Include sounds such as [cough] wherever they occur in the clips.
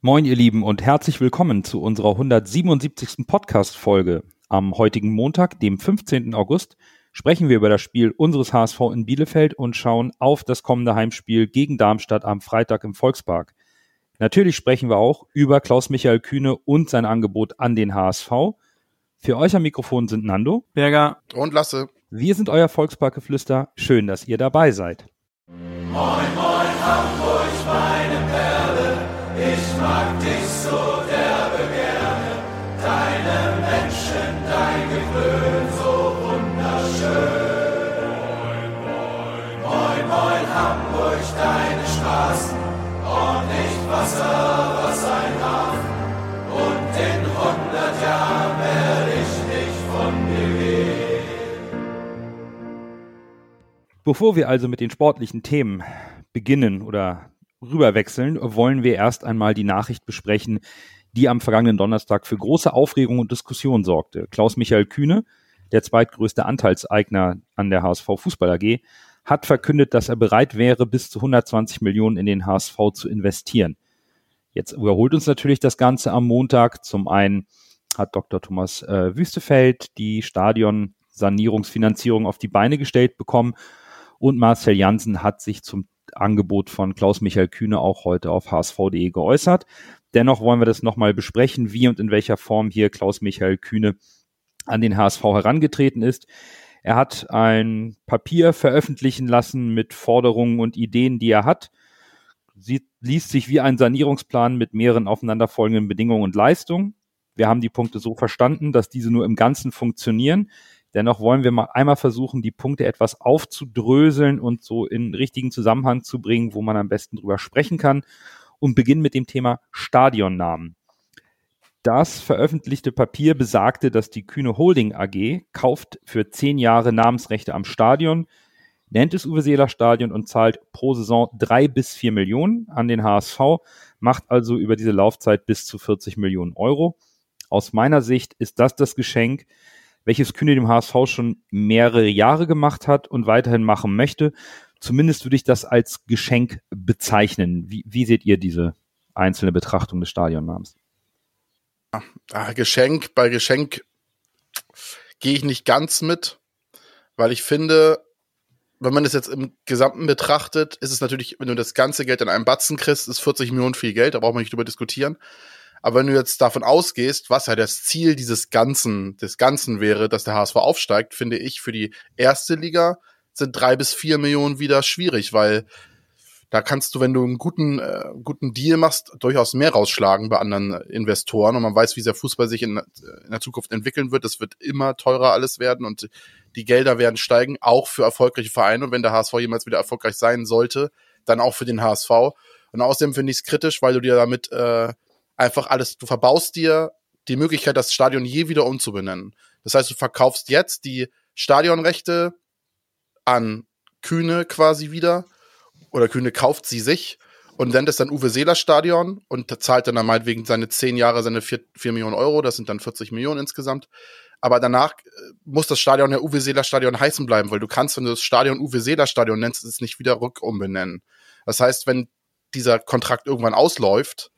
Moin, ihr Lieben, und herzlich willkommen zu unserer 177. Podcast-Folge. Am heutigen Montag, dem 15. August, sprechen wir über das Spiel unseres HSV in Bielefeld und schauen auf das kommende Heimspiel gegen Darmstadt am Freitag im Volkspark. Natürlich sprechen wir auch über Klaus-Michael Kühne und sein Angebot an den HSV. Für euch am Mikrofon sind Nando, Berger und Lasse. Wir sind euer Volksparkgeflüster. Schön, dass ihr dabei seid. Moin, moin, Hamburg, meine mag dich so derbe gerne, deine Menschen, dein Gewöhn so wunderschön. Moin, moin, moin, moin, Hamburg, deine Straßen, ordentlich Wasser, was ein Hafen. Und in hundert Jahren werde ich nicht von dir gehen. Bevor wir also mit den sportlichen Themen beginnen oder rüberwechseln, wollen wir erst einmal die Nachricht besprechen, die am vergangenen Donnerstag für große Aufregung und Diskussion sorgte. Klaus-Michael Kühne, der zweitgrößte Anteilseigner an der HSV Fußball AG, hat verkündet, dass er bereit wäre, bis zu 120 Millionen in den HSV zu investieren. Jetzt überholt uns natürlich das Ganze am Montag. Zum einen hat Dr. Thomas äh, Wüstefeld die Stadionsanierungsfinanzierung auf die Beine gestellt bekommen und Marcel Janssen hat sich zum Angebot von Klaus-Michael Kühne auch heute auf hsv.de geäußert. Dennoch wollen wir das nochmal besprechen, wie und in welcher Form hier Klaus-Michael Kühne an den HSV herangetreten ist. Er hat ein Papier veröffentlichen lassen mit Forderungen und Ideen, die er hat. Sie liest sich wie ein Sanierungsplan mit mehreren aufeinanderfolgenden Bedingungen und Leistungen. Wir haben die Punkte so verstanden, dass diese nur im Ganzen funktionieren. Dennoch wollen wir mal einmal versuchen, die Punkte etwas aufzudröseln und so in richtigen Zusammenhang zu bringen, wo man am besten drüber sprechen kann und beginnen mit dem Thema Stadionnamen. Das veröffentlichte Papier besagte, dass die Kühne Holding AG kauft für zehn Jahre Namensrechte am Stadion, nennt es Uwe Seeler Stadion und zahlt pro Saison drei bis vier Millionen an den HSV, macht also über diese Laufzeit bis zu 40 Millionen Euro. Aus meiner Sicht ist das das Geschenk, welches Kühne dem HSV schon mehrere Jahre gemacht hat und weiterhin machen möchte. Zumindest würde ich das als Geschenk bezeichnen. Wie, wie seht ihr diese einzelne Betrachtung des Stadionnamens? Ah, Geschenk, bei Geschenk gehe ich nicht ganz mit, weil ich finde, wenn man das jetzt im Gesamten betrachtet, ist es natürlich, wenn du das ganze Geld in einem Batzen kriegst, ist 40 Millionen viel Geld, da braucht man nicht drüber diskutieren. Aber wenn du jetzt davon ausgehst, was ja das Ziel dieses Ganzen, des Ganzen wäre, dass der HSV aufsteigt, finde ich für die erste Liga sind drei bis vier Millionen wieder schwierig, weil da kannst du, wenn du einen guten, äh, guten Deal machst, durchaus mehr rausschlagen bei anderen Investoren und man weiß, wie der Fußball sich in, in der Zukunft entwickeln wird. Es wird immer teurer alles werden und die Gelder werden steigen, auch für erfolgreiche Vereine. Und wenn der HSV jemals wieder erfolgreich sein sollte, dann auch für den HSV. Und außerdem finde ich es kritisch, weil du dir damit äh, einfach alles, du verbaust dir die Möglichkeit, das Stadion je wieder umzubenennen. Das heißt, du verkaufst jetzt die Stadionrechte an Kühne quasi wieder oder Kühne kauft sie sich und nennt es dann Uwe Seeler Stadion und zahlt dann, dann meinetwegen seine zehn Jahre seine vier, vier Millionen Euro, das sind dann 40 Millionen insgesamt. Aber danach äh, muss das Stadion ja Uwe Seeler Stadion heißen bleiben, weil du kannst, wenn du das Stadion Uwe Seeler Stadion nennst, es nicht wieder rückumbenennen. Das heißt, wenn dieser Kontrakt irgendwann ausläuft,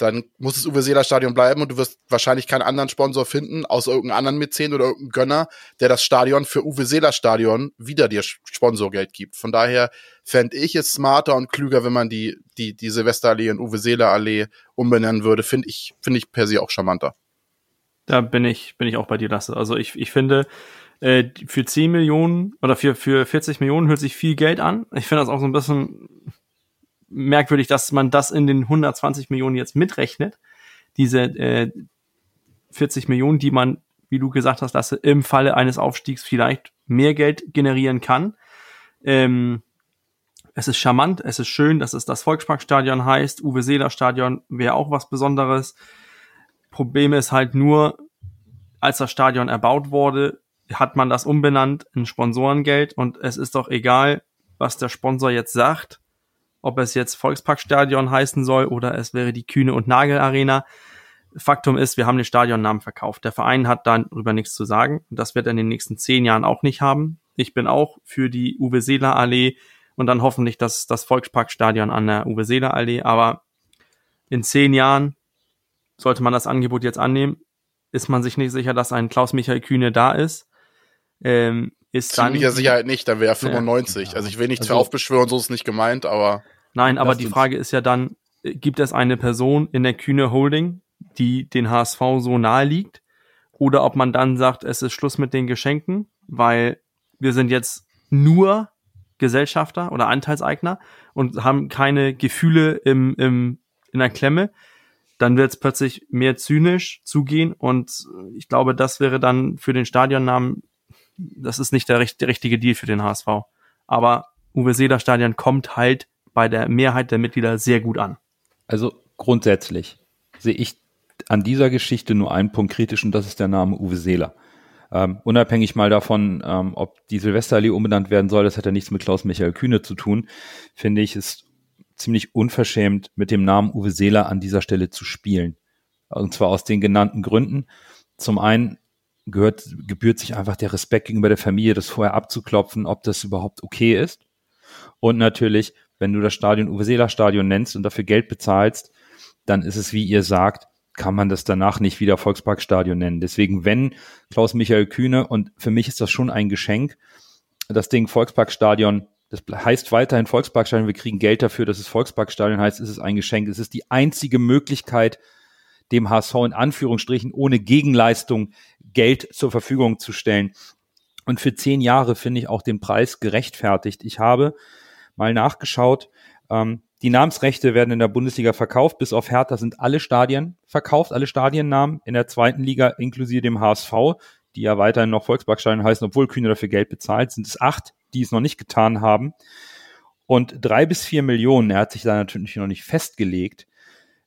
dann muss es Uwe Seeler Stadion bleiben und du wirst wahrscheinlich keinen anderen Sponsor finden, außer irgendeinem anderen Mäzen oder irgendeinem Gönner, der das Stadion für Uwe Seeler Stadion wieder dir Sponsorgeld gibt. Von daher fände ich es smarter und klüger, wenn man die, die, die Silvesterallee in Uwe Seeler Allee umbenennen würde. Finde ich, finde ich per se auch charmanter. Da bin ich, bin ich auch bei dir, Lasse. Also ich, ich finde, äh, für 10 Millionen oder für, für 40 Millionen hört sich viel Geld an. Ich finde das auch so ein bisschen merkwürdig, dass man das in den 120 Millionen jetzt mitrechnet. Diese äh, 40 Millionen, die man, wie du gesagt hast, dass im Falle eines Aufstiegs vielleicht mehr Geld generieren kann. Ähm, es ist charmant, es ist schön, dass es das Volksparkstadion heißt. Uwe Seeler Stadion wäre auch was Besonderes. Problem ist halt nur, als das Stadion erbaut wurde, hat man das umbenannt in Sponsorengeld und es ist doch egal, was der Sponsor jetzt sagt ob es jetzt Volksparkstadion heißen soll oder es wäre die Kühne und Nagel Arena. Faktum ist, wir haben den Stadionnamen verkauft. Der Verein hat darüber nichts zu sagen. Das wird er in den nächsten zehn Jahren auch nicht haben. Ich bin auch für die Uwe Seeler Allee und dann hoffentlich das, das Volksparkstadion an der Uwe Seeler Allee. Aber in zehn Jahren sollte man das Angebot jetzt annehmen, ist man sich nicht sicher, dass ein Klaus-Michael Kühne da ist. Ähm, ist dann, Ziemlicher Sicherheit nicht, dann wäre er 95. Ja. Also ich will nichts Also- für aufbeschwören, so ist es nicht gemeint, aber Nein, aber die Frage ist ja dann, äh, gibt es eine Person in der Kühne Holding, die den HSV so nahe liegt? Oder ob man dann sagt, es ist Schluss mit den Geschenken, weil wir sind jetzt nur Gesellschafter oder Anteilseigner und haben keine Gefühle im, im, in der Klemme, dann wird es plötzlich mehr zynisch zugehen und ich glaube, das wäre dann für den Stadionnamen, das ist nicht der, der richtige Deal für den HSV. Aber Uwe Seeler Stadion kommt halt bei der Mehrheit der Mitglieder sehr gut an. Also grundsätzlich sehe ich an dieser Geschichte nur einen Punkt kritisch und das ist der Name Uwe Seeler. Ähm, unabhängig mal davon, ähm, ob die Silvesterallee umbenannt werden soll, das hat ja nichts mit Klaus-Michael Kühne zu tun, finde ich es ziemlich unverschämt, mit dem Namen Uwe Seeler an dieser Stelle zu spielen. Und zwar aus den genannten Gründen. Zum einen gehört, gebührt sich einfach der Respekt gegenüber der Familie, das vorher abzuklopfen, ob das überhaupt okay ist. Und natürlich, wenn du das Stadion Uwe Seeler Stadion nennst und dafür Geld bezahlst, dann ist es, wie ihr sagt, kann man das danach nicht wieder Volksparkstadion nennen. Deswegen, wenn Klaus Michael Kühne, und für mich ist das schon ein Geschenk, das Ding Volksparkstadion, das heißt weiterhin Volksparkstadion, wir kriegen Geld dafür, dass es Volksparkstadion heißt, ist es ein Geschenk. Es ist die einzige Möglichkeit, dem HSV in Anführungsstrichen ohne Gegenleistung Geld zur Verfügung zu stellen. Und für zehn Jahre finde ich auch den Preis gerechtfertigt. Ich habe mal nachgeschaut, ähm, die Namensrechte werden in der Bundesliga verkauft. Bis auf Hertha sind alle Stadien verkauft, alle Stadiennamen in der zweiten Liga inklusive dem HSV, die ja weiterhin noch Volksparkstadion heißen, obwohl Kühne dafür Geld bezahlt, sind es acht, die es noch nicht getan haben. Und drei bis vier Millionen, er hat sich da natürlich noch nicht festgelegt,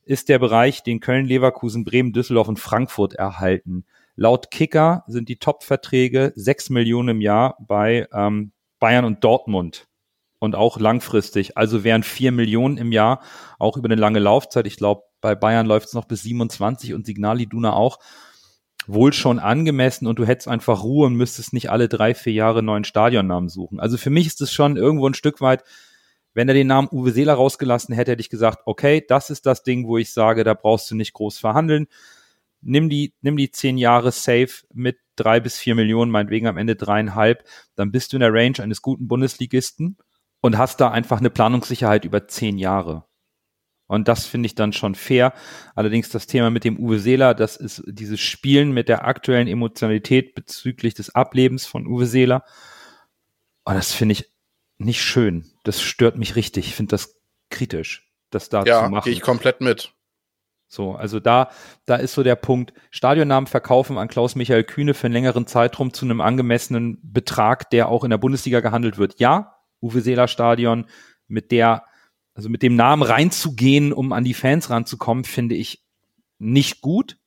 ist der Bereich, den Köln, Leverkusen, Bremen, Düsseldorf und Frankfurt erhalten. Laut Kicker sind die Top-Verträge sechs Millionen im Jahr bei ähm, Bayern und Dortmund und auch langfristig. Also wären vier Millionen im Jahr auch über eine lange Laufzeit. Ich glaube, bei Bayern läuft es noch bis 27 und Signal Iduna auch wohl schon angemessen und du hättest einfach Ruhe und müsstest nicht alle drei, vier Jahre neuen Stadionnamen suchen. Also für mich ist es schon irgendwo ein Stück weit, wenn er den Namen Uwe Seeler rausgelassen hätte, hätte ich gesagt, okay, das ist das Ding, wo ich sage, da brauchst du nicht groß verhandeln. Nimm die, nimm die zehn Jahre safe mit drei bis vier Millionen, meinetwegen am Ende dreieinhalb, dann bist du in der Range eines guten Bundesligisten und hast da einfach eine Planungssicherheit über zehn Jahre. Und das finde ich dann schon fair. Allerdings das Thema mit dem Uwe Seeler, das ist dieses Spielen mit der aktuellen Emotionalität bezüglich des Ablebens von Uwe Seeler. Und das finde ich nicht schön. Das stört mich richtig. Ich finde das kritisch, das da ja, zu machen. gehe ich komplett mit. So, also da, da ist so der Punkt, Stadionnamen verkaufen an Klaus-Michael Kühne für einen längeren Zeitraum zu einem angemessenen Betrag, der auch in der Bundesliga gehandelt wird. Ja, Uwe Seeler Stadion mit der, also mit dem Namen reinzugehen, um an die Fans ranzukommen, finde ich nicht gut.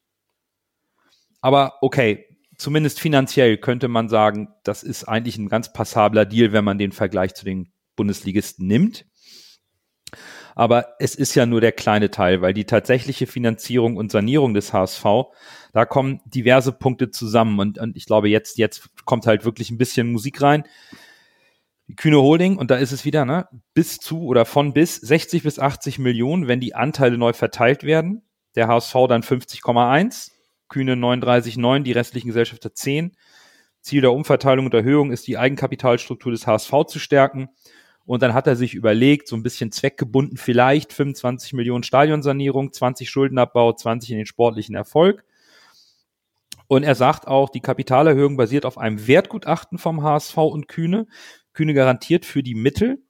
Aber okay, zumindest finanziell könnte man sagen, das ist eigentlich ein ganz passabler Deal, wenn man den Vergleich zu den Bundesligisten nimmt. Aber es ist ja nur der kleine Teil, weil die tatsächliche Finanzierung und Sanierung des HSV, da kommen diverse Punkte zusammen und, und ich glaube, jetzt, jetzt kommt halt wirklich ein bisschen Musik rein. Die Kühne Holding, und da ist es wieder, ne, bis zu oder von bis 60 bis 80 Millionen, wenn die Anteile neu verteilt werden. Der HSV dann 50,1, Kühne 39,9, die restlichen Gesellschafter 10. Ziel der Umverteilung und Erhöhung ist, die Eigenkapitalstruktur des HSV zu stärken. Und dann hat er sich überlegt, so ein bisschen zweckgebunden vielleicht 25 Millionen Stadionsanierung, 20 Schuldenabbau, 20 in den sportlichen Erfolg. Und er sagt auch, die Kapitalerhöhung basiert auf einem Wertgutachten vom HSV und Kühne. Kühne garantiert für die Mittel.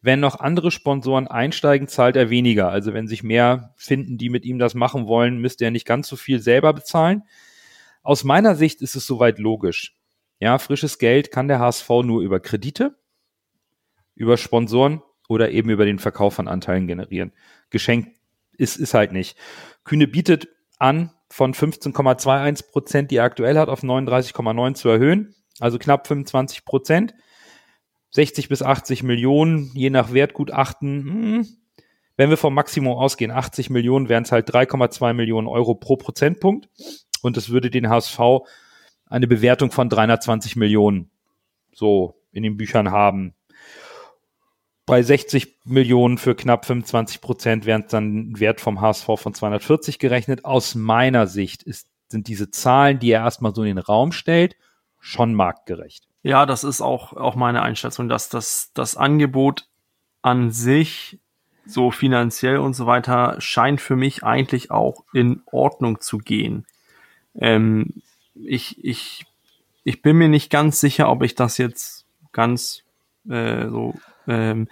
Wenn noch andere Sponsoren einsteigen, zahlt er weniger. Also wenn sich mehr finden, die mit ihm das machen wollen, müsste er nicht ganz so viel selber bezahlen. Aus meiner Sicht ist es soweit logisch. Ja, frisches Geld kann der HSV nur über Kredite, über Sponsoren oder eben über den Verkauf von Anteilen generieren. Geschenk ist, ist halt nicht. Kühne bietet an, von 15,21 Prozent, die er aktuell hat, auf 39,9 zu erhöhen. Also knapp 25 Prozent. 60 bis 80 Millionen, je nach Wertgutachten. Hm. Wenn wir vom Maximum ausgehen, 80 Millionen, wären es halt 3,2 Millionen Euro pro Prozentpunkt. Und es würde den HSV eine Bewertung von 320 Millionen so in den Büchern haben. Bei 60 Millionen für knapp 25 Prozent wären es dann Wert vom HSV von 240 gerechnet. Aus meiner Sicht ist, sind diese Zahlen, die er erstmal so in den Raum stellt, schon marktgerecht. Ja, das ist auch, auch meine Einschätzung, dass das, das Angebot an sich so finanziell und so weiter scheint für mich eigentlich auch in Ordnung zu gehen. Ähm, ich, ich, ich bin mir nicht ganz sicher, ob ich das jetzt ganz äh, so ähm,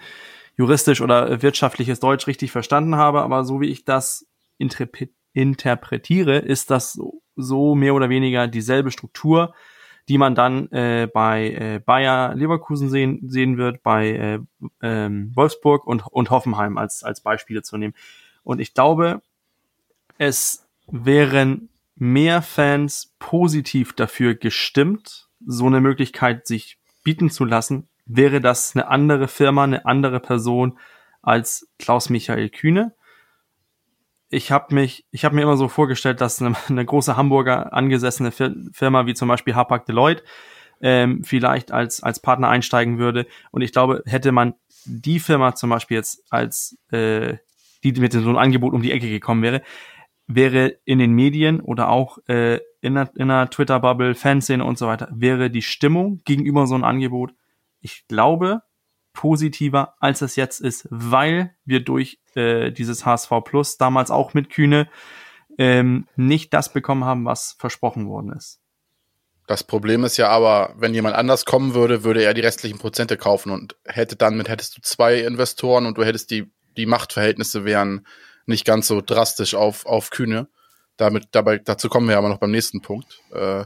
juristisch oder wirtschaftliches Deutsch richtig verstanden habe, aber so wie ich das interpretiere, ist das so, so mehr oder weniger dieselbe Struktur, die man dann äh, bei äh, Bayer Leverkusen sehen, sehen wird, bei äh, ähm, Wolfsburg und, und Hoffenheim als, als Beispiele zu nehmen. Und ich glaube, es wären mehr Fans positiv dafür gestimmt, so eine Möglichkeit sich bieten zu lassen, wäre das eine andere Firma, eine andere Person als Klaus Michael Kühne. Ich habe mich, ich habe mir immer so vorgestellt, dass eine, eine große Hamburger angesessene Firma wie zum Beispiel Hapag Deloitte ähm, vielleicht als als Partner einsteigen würde. Und ich glaube, hätte man die Firma zum Beispiel jetzt als äh, die mit so einem Angebot um die Ecke gekommen wäre, wäre in den Medien oder auch äh, in der, in der Twitter-Bubble, Fanszene und so weiter, wäre die Stimmung gegenüber so einem Angebot ich glaube, positiver, als es jetzt ist, weil wir durch äh, dieses HSV Plus damals auch mit Kühne ähm, nicht das bekommen haben, was versprochen worden ist. Das Problem ist ja aber, wenn jemand anders kommen würde, würde er die restlichen Prozente kaufen und hätte dann mit hättest du zwei Investoren und du hättest die die Machtverhältnisse wären nicht ganz so drastisch auf auf Kühne. Damit dabei dazu kommen wir aber noch beim nächsten Punkt. Äh,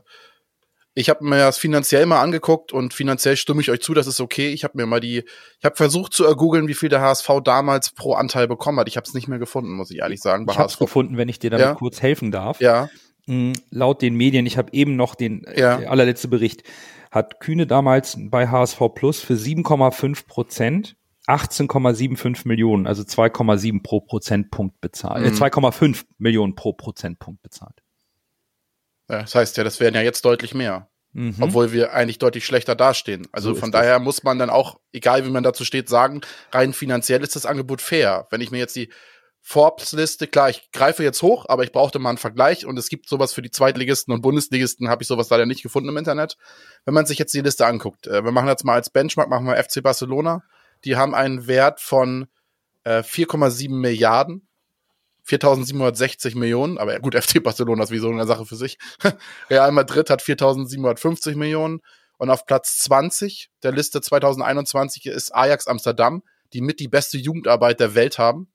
ich habe mir das finanziell mal angeguckt und finanziell stimme ich euch zu, das ist okay. Ich habe mir mal die, ich habe versucht zu ergoogeln, wie viel der HSV damals pro Anteil bekommen hat. Ich habe es nicht mehr gefunden, muss ich ehrlich sagen. ich habe es gefunden, wenn ich dir damit ja. kurz helfen darf. Ja. Mhm, laut den Medien, ich habe eben noch den ja. äh, allerletzte Bericht, hat Kühne damals bei HSV Plus für 7,5 Prozent 18,75 Millionen, also 2,7 pro Prozentpunkt bezahlt, äh, mhm. äh, 2,5 Millionen pro Prozentpunkt bezahlt. Das heißt ja, das wären ja jetzt deutlich mehr. Mhm. Obwohl wir eigentlich deutlich schlechter dastehen. Also so von daher das. muss man dann auch, egal wie man dazu steht, sagen, rein finanziell ist das Angebot fair. Wenn ich mir jetzt die Forbes-Liste, klar, ich greife jetzt hoch, aber ich brauchte mal einen Vergleich und es gibt sowas für die Zweitligisten und Bundesligisten, habe ich sowas leider nicht gefunden im Internet. Wenn man sich jetzt die Liste anguckt, äh, wir machen jetzt mal als Benchmark, machen wir FC Barcelona, die haben einen Wert von äh, 4,7 Milliarden 4.760 Millionen, aber gut, [laughs] FC Barcelona ist wie so eine Sache für sich. [laughs] Real Madrid hat 4.750 Millionen und auf Platz 20 der Liste 2021 ist Ajax Amsterdam, die mit die beste Jugendarbeit der Welt haben.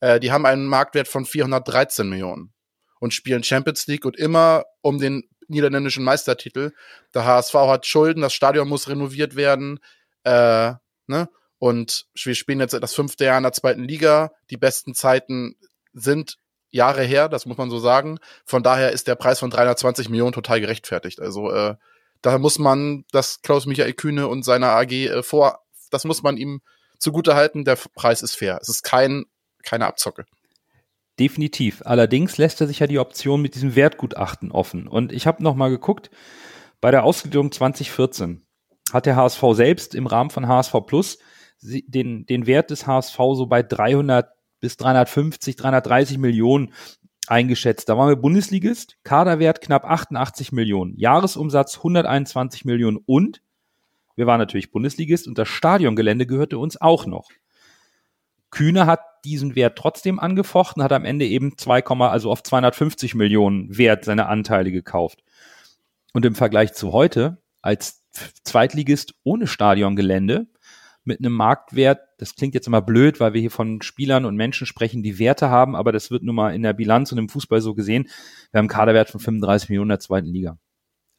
Äh, die haben einen Marktwert von 413 Millionen und spielen Champions League und immer um den niederländischen Meistertitel. Der HSV hat Schulden, das Stadion muss renoviert werden, äh, ne? Und wir spielen jetzt das fünfte Jahr in der zweiten Liga. Die besten Zeiten sind Jahre her, das muss man so sagen. Von daher ist der Preis von 320 Millionen total gerechtfertigt. Also äh, da muss man das Klaus Michael Kühne und seiner AG äh, vor, das muss man ihm zugute halten. Der Preis ist fair. Es ist kein keine Abzocke. Definitiv. Allerdings lässt er sich ja die Option mit diesem Wertgutachten offen. Und ich habe noch mal geguckt, bei der Ausgliederung 2014 hat der HSV selbst im Rahmen von HSV Plus den, den Wert des HSV so bei 300 bis 350, 330 Millionen eingeschätzt. Da waren wir Bundesligist, Kaderwert knapp 88 Millionen, Jahresumsatz 121 Millionen und wir waren natürlich Bundesligist und das Stadiongelände gehörte uns auch noch. Kühne hat diesen Wert trotzdem angefochten, hat am Ende eben 2, also auf 250 Millionen Wert seine Anteile gekauft. Und im Vergleich zu heute als Zweitligist ohne Stadiongelände mit einem Marktwert, das klingt jetzt immer blöd, weil wir hier von Spielern und Menschen sprechen, die Werte haben, aber das wird nun mal in der Bilanz und im Fußball so gesehen. Wir haben einen Kaderwert von 35 Millionen in der zweiten Liga.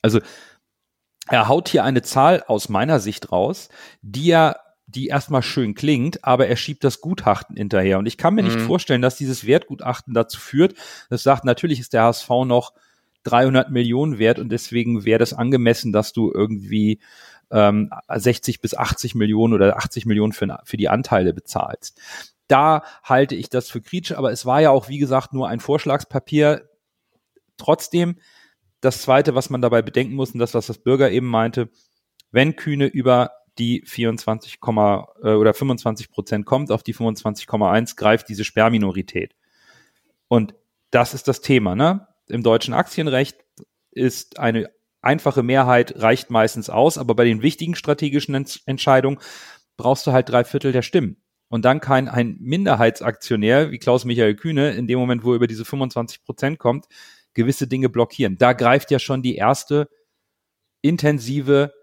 Also er haut hier eine Zahl aus meiner Sicht raus, die ja die erstmal schön klingt, aber er schiebt das Gutachten hinterher. Und ich kann mir mhm. nicht vorstellen, dass dieses Wertgutachten dazu führt, das sagt, natürlich ist der HSV noch 300 Millionen wert und deswegen wäre das angemessen, dass du irgendwie ähm, 60 bis 80 Millionen oder 80 Millionen für, für die Anteile bezahlst. Da halte ich das für kritisch, aber es war ja auch, wie gesagt, nur ein Vorschlagspapier. Trotzdem, das Zweite, was man dabei bedenken muss, und das, was das Bürger eben meinte, wenn Kühne über die 24, äh, oder 25 Prozent kommt, auf die 25,1 greift diese Sperrminorität. Und das ist das Thema, ne? Im deutschen Aktienrecht ist eine einfache Mehrheit reicht meistens aus, aber bei den wichtigen strategischen Entscheidungen brauchst du halt drei Viertel der Stimmen. Und dann kann ein Minderheitsaktionär wie Klaus-Michael Kühne in dem Moment, wo er über diese 25 Prozent kommt, gewisse Dinge blockieren. Da greift ja schon die erste intensive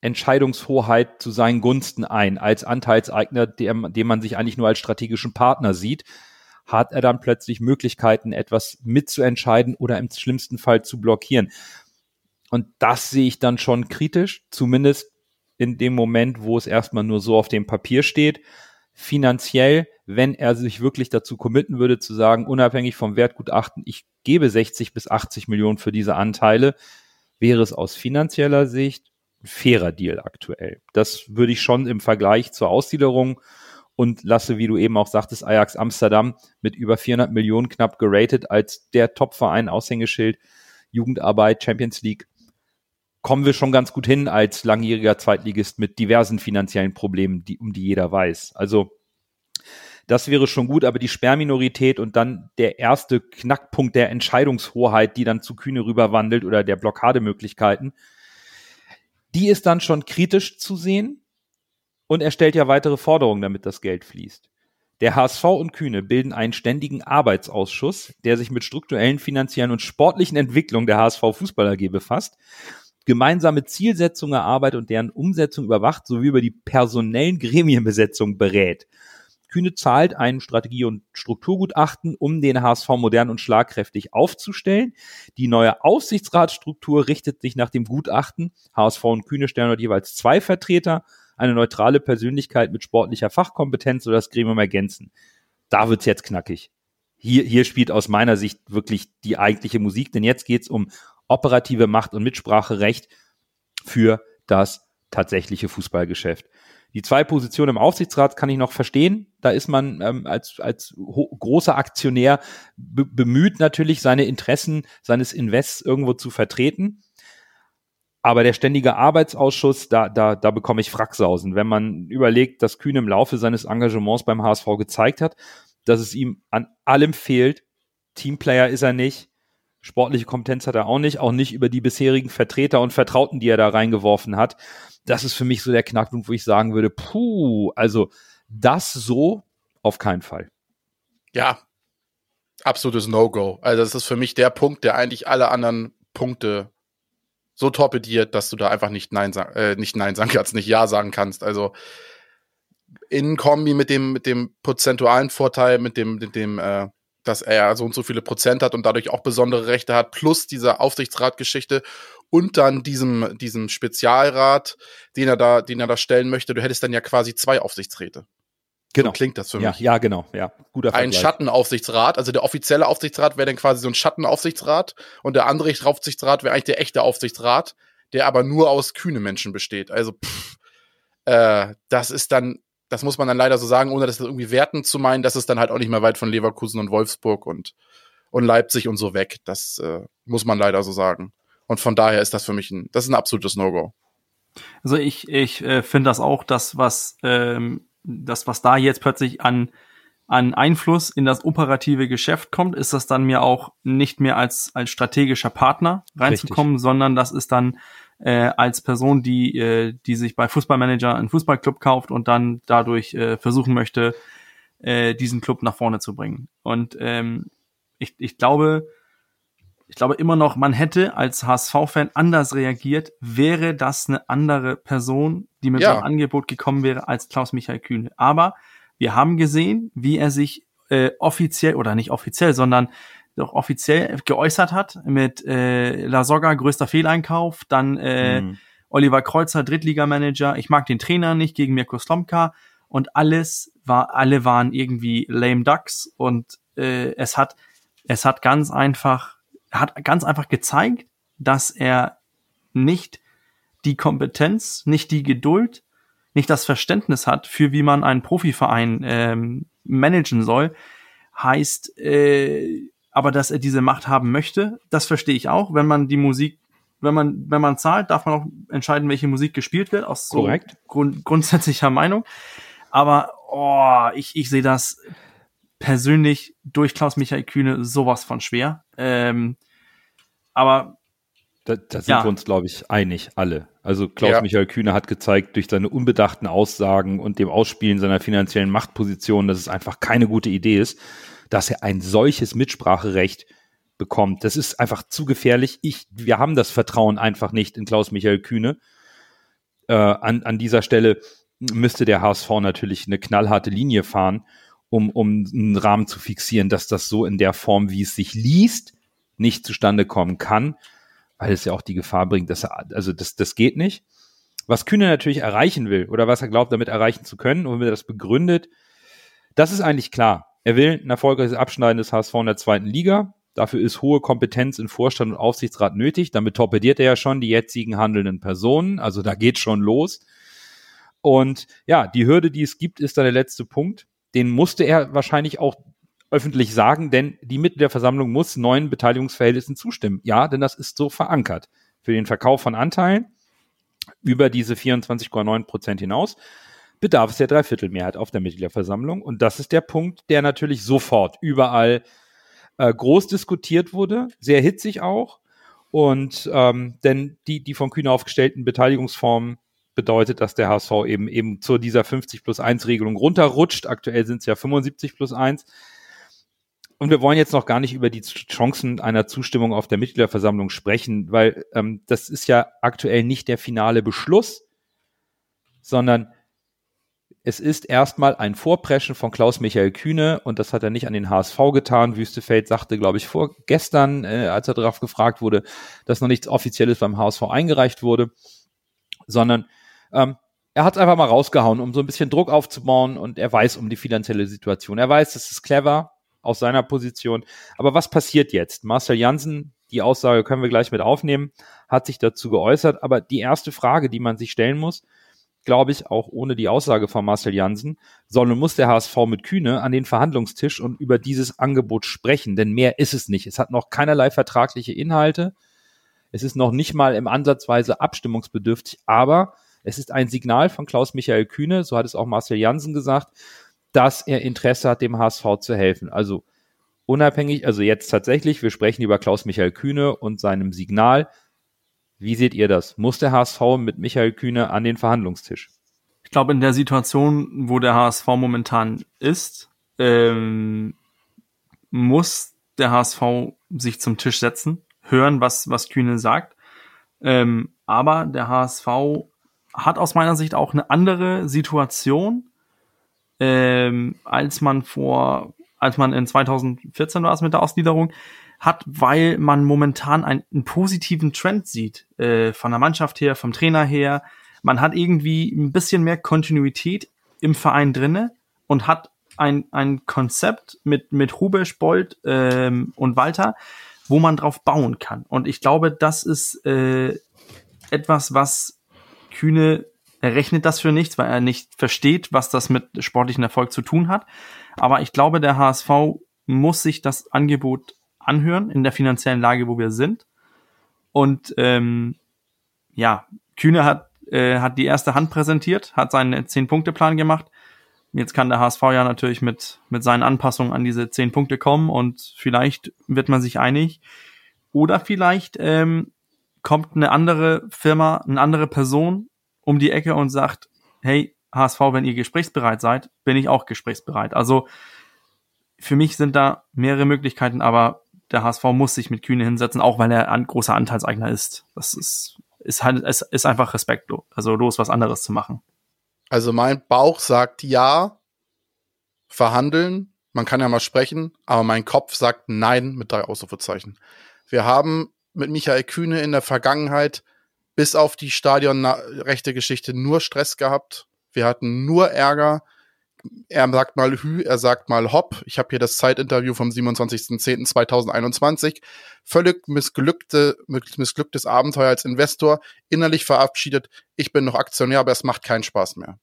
Entscheidungshoheit zu seinen Gunsten ein. Als Anteilseigner, dem, dem man sich eigentlich nur als strategischen Partner sieht, hat er dann plötzlich Möglichkeiten, etwas mitzuentscheiden oder im schlimmsten Fall zu blockieren. Und das sehe ich dann schon kritisch, zumindest in dem Moment, wo es erstmal nur so auf dem Papier steht. Finanziell, wenn er sich wirklich dazu committen würde, zu sagen, unabhängig vom Wertgutachten, ich gebe 60 bis 80 Millionen für diese Anteile, wäre es aus finanzieller Sicht ein fairer Deal aktuell. Das würde ich schon im Vergleich zur Ausgliederung und lasse, wie du eben auch sagtest, Ajax Amsterdam mit über 400 Millionen knapp geratet als der Topverein Aushängeschild Jugendarbeit Champions League kommen wir schon ganz gut hin als langjähriger Zweitligist mit diversen finanziellen Problemen, die, um die jeder weiß. Also das wäre schon gut, aber die Sperrminorität und dann der erste Knackpunkt der Entscheidungshoheit, die dann zu Kühne rüberwandelt oder der Blockademöglichkeiten, die ist dann schon kritisch zu sehen und er stellt ja weitere Forderungen, damit das Geld fließt. Der HSV und Kühne bilden einen ständigen Arbeitsausschuss, der sich mit strukturellen, finanziellen und sportlichen Entwicklungen der HSV Fußball AG befasst gemeinsame Zielsetzungen erarbeitet und deren Umsetzung überwacht sowie über die personellen Gremienbesetzung berät. Kühne zahlt ein Strategie- und Strukturgutachten, um den HSV modern und schlagkräftig aufzustellen. Die neue Aufsichtsratsstruktur richtet sich nach dem Gutachten. HSV und Kühne stellen dort jeweils zwei Vertreter, eine neutrale Persönlichkeit mit sportlicher Fachkompetenz oder das Gremium ergänzen. Da wird's jetzt knackig. Hier, hier spielt aus meiner Sicht wirklich die eigentliche Musik, denn jetzt geht's um operative Macht und Mitspracherecht für das tatsächliche Fußballgeschäft. Die zwei Positionen im Aufsichtsrat kann ich noch verstehen. Da ist man ähm, als, als großer Aktionär bemüht, natürlich seine Interessen seines Invests irgendwo zu vertreten. Aber der ständige Arbeitsausschuss, da, da, da bekomme ich Fracksausen. Wenn man überlegt, dass Kühn im Laufe seines Engagements beim HSV gezeigt hat, dass es ihm an allem fehlt. Teamplayer ist er nicht. Sportliche Kompetenz hat er auch nicht, auch nicht über die bisherigen Vertreter und Vertrauten, die er da reingeworfen hat. Das ist für mich so der Knackpunkt, wo ich sagen würde, puh, also das so auf keinen Fall. Ja, absolutes No-Go. Also das ist für mich der Punkt, der eigentlich alle anderen Punkte so torpediert, dass du da einfach nicht Nein sagen, äh, nicht Nein sagen kannst, nicht Ja sagen kannst. Also in Kombi mit dem, mit dem prozentualen Vorteil, mit dem, mit dem, äh, dass er so und so viele Prozent hat und dadurch auch besondere Rechte hat, plus diese Aufsichtsratgeschichte und dann diesem, diesem Spezialrat, den er da, den er da stellen möchte. Du hättest dann ja quasi zwei Aufsichtsräte. Genau. So klingt das für ja, mich. Ja, genau, ja. Guter Ein Schattenaufsichtsrat, also der offizielle Aufsichtsrat wäre dann quasi so ein Schattenaufsichtsrat und der andere Aufsichtsrat wäre eigentlich der echte Aufsichtsrat, der aber nur aus kühne Menschen besteht. Also, pff, äh, das ist dann das muss man dann leider so sagen, ohne das irgendwie werten zu meinen, das ist dann halt auch nicht mehr weit von Leverkusen und Wolfsburg und, und Leipzig und so weg. Das äh, muss man leider so sagen. Und von daher ist das für mich ein, das ist ein absolutes No-Go. Also ich, ich äh, finde das auch, das, was, ähm, das, was da jetzt plötzlich an, an Einfluss in das operative Geschäft kommt, ist das dann mir auch nicht mehr als, als strategischer Partner reinzukommen, Richtig. sondern das ist dann äh, als Person, die, äh, die sich bei Fußballmanager einen Fußballclub kauft und dann dadurch äh, versuchen möchte, äh, diesen Club nach vorne zu bringen. Und ähm, ich, ich glaube, ich glaube immer noch, man hätte als HSV-Fan anders reagiert, wäre das eine andere Person, die mit ja. so einem Angebot gekommen wäre als Klaus-Michael Kühne. Aber wir haben gesehen, wie er sich äh, offiziell oder nicht offiziell, sondern doch offiziell geäußert hat mit äh, La Soga größter Fehleinkauf, dann äh, mhm. Oliver Kreuzer Drittligamanager, ich mag den Trainer nicht gegen Mirko Slomka. Und alles war alle waren irgendwie lame ducks. Und äh, es hat es hat ganz einfach hat ganz einfach gezeigt, dass er nicht die Kompetenz, nicht die Geduld, nicht das Verständnis hat für wie man einen Profiverein ähm, managen soll, heißt äh, aber dass er diese Macht haben möchte, das verstehe ich auch. Wenn man die Musik wenn man, wenn man zahlt, darf man auch entscheiden, welche Musik gespielt wird, aus so Korrekt. Grund, grundsätzlicher Meinung. Aber oh, ich, ich sehe das persönlich durch Klaus-Michael Kühne sowas von schwer. Ähm, aber Da, da sind Ja. wir uns, glaube ich, einig, alle. Also Klaus-Michael Kühne hat gezeigt durch seine unbedachten Aussagen und dem Ausspielen seiner finanziellen Machtposition, dass es einfach keine gute Idee ist, dass er ein solches Mitspracherecht bekommt. Das ist einfach zu gefährlich. Ich, wir haben das Vertrauen einfach nicht in Klaus-Michael Kühne. Äh, an, an dieser Stelle müsste der HSV natürlich eine knallharte Linie fahren, um, um einen Rahmen zu fixieren, dass das so in der Form, wie es sich liest, nicht zustande kommen kann weil es ja auch die Gefahr bringt, dass er, also das, das geht nicht. Was Kühne natürlich erreichen will oder was er glaubt, damit erreichen zu können und wenn er das begründet, das ist eigentlich klar. Er will ein erfolgreiches Abschneiden des HSV in der zweiten Liga. Dafür ist hohe Kompetenz in Vorstand und Aufsichtsrat nötig. Damit torpediert er ja schon die jetzigen handelnden Personen. Also da geht schon los. Und ja, die Hürde, die es gibt, ist da der letzte Punkt. Den musste er wahrscheinlich auch öffentlich sagen, denn die Mitgliederversammlung muss neuen Beteiligungsverhältnissen zustimmen. Ja, denn das ist so verankert. Für den Verkauf von Anteilen über diese 24,9 Prozent hinaus bedarf es der Dreiviertelmehrheit auf der Mitgliederversammlung. Und das ist der Punkt, der natürlich sofort überall äh, groß diskutiert wurde, sehr hitzig auch. Und ähm, denn die, die von Kühne aufgestellten Beteiligungsformen bedeutet, dass der HSV eben eben zu dieser 50 plus 1 Regelung runterrutscht. Aktuell sind es ja 75 plus 1. Und wir wollen jetzt noch gar nicht über die Chancen einer Zustimmung auf der Mitgliederversammlung sprechen, weil ähm, das ist ja aktuell nicht der finale Beschluss, sondern es ist erstmal ein Vorpreschen von Klaus-Michael Kühne und das hat er nicht an den HSV getan. Wüstefeld sagte, glaube ich, vorgestern, äh, als er darauf gefragt wurde, dass noch nichts Offizielles beim HSV eingereicht wurde, sondern ähm, er hat es einfach mal rausgehauen, um so ein bisschen Druck aufzubauen und er weiß um die finanzielle Situation. Er weiß, das ist clever aus seiner Position. Aber was passiert jetzt? Marcel Janssen, die Aussage können wir gleich mit aufnehmen, hat sich dazu geäußert. Aber die erste Frage, die man sich stellen muss, glaube ich, auch ohne die Aussage von Marcel Janssen, soll und muss der HSV mit Kühne an den Verhandlungstisch und über dieses Angebot sprechen, denn mehr ist es nicht. Es hat noch keinerlei vertragliche Inhalte. Es ist noch nicht mal im Ansatzweise abstimmungsbedürftig, aber es ist ein Signal von Klaus-Michael Kühne, so hat es auch Marcel Janssen gesagt, dass er Interesse hat, dem HSV zu helfen. Also unabhängig, also jetzt tatsächlich, wir sprechen über Klaus-Michael Kühne und seinem Signal. Wie seht ihr das? Muss der HSV mit Michael Kühne an den Verhandlungstisch? ich glaube, in der Situation, wo der HSV momentan ist, ähm, muss der HSV sich zum Tisch setzen, hören, was, was Kühne sagt. Ähm, aber der HSV hat aus meiner Sicht auch eine andere Situation, ähm, als man vor, als man in 2014 war es mit der Ausgliederung, hat, weil man momentan einen, einen positiven Trend sieht, äh, von der Mannschaft her, vom Trainer her. Man hat irgendwie ein bisschen mehr Kontinuität im Verein drinne und hat ein, ein Konzept mit, mit Rubesch, Bold ähm, und Walter, wo man drauf bauen kann. Und ich glaube, das ist äh, etwas, was Kühne, er rechnet das für nichts, weil er nicht versteht, was das mit sportlichen Erfolg zu tun hat. Aber ich glaube, der HSV muss sich das Angebot anhören in der finanziellen Lage, wo wir sind. Und ähm, ja, Kühne hat, äh, hat die erste Hand präsentiert, hat seinen Zehn-Punkte-Plan gemacht. Jetzt kann der HSV ja natürlich mit, mit seinen Anpassungen an diese zehn Punkte kommen und vielleicht wird man sich einig. Oder vielleicht ähm, kommt eine andere Firma, eine andere Person um die Ecke und sagt, hey, HSV, wenn ihr gesprächsbereit seid, bin ich auch gesprächsbereit. Also für mich sind da mehrere Möglichkeiten, aber der HSV muss sich mit Kühne hinsetzen, auch weil er ein großer Anteilseigner ist. Das ist, ist halt, es ist einfach respektlos, also los, was anderes zu machen. Also mein Bauch sagt ja, verhandeln, man kann ja mal sprechen, aber mein Kopf sagt nein mit drei Ausrufezeichen. Wir haben mit Michael Kühne in der Vergangenheit bis auf die stadionrechte Geschichte nur Stress gehabt. Wir hatten nur Ärger. Er sagt mal Hü, er sagt mal Hopp. Ich habe hier das Zeitinterview vom 27.10.2021. Völlig missglückte, missglücktes Abenteuer als Investor, innerlich verabschiedet. Ich bin noch Aktionär, aber es macht keinen Spaß mehr.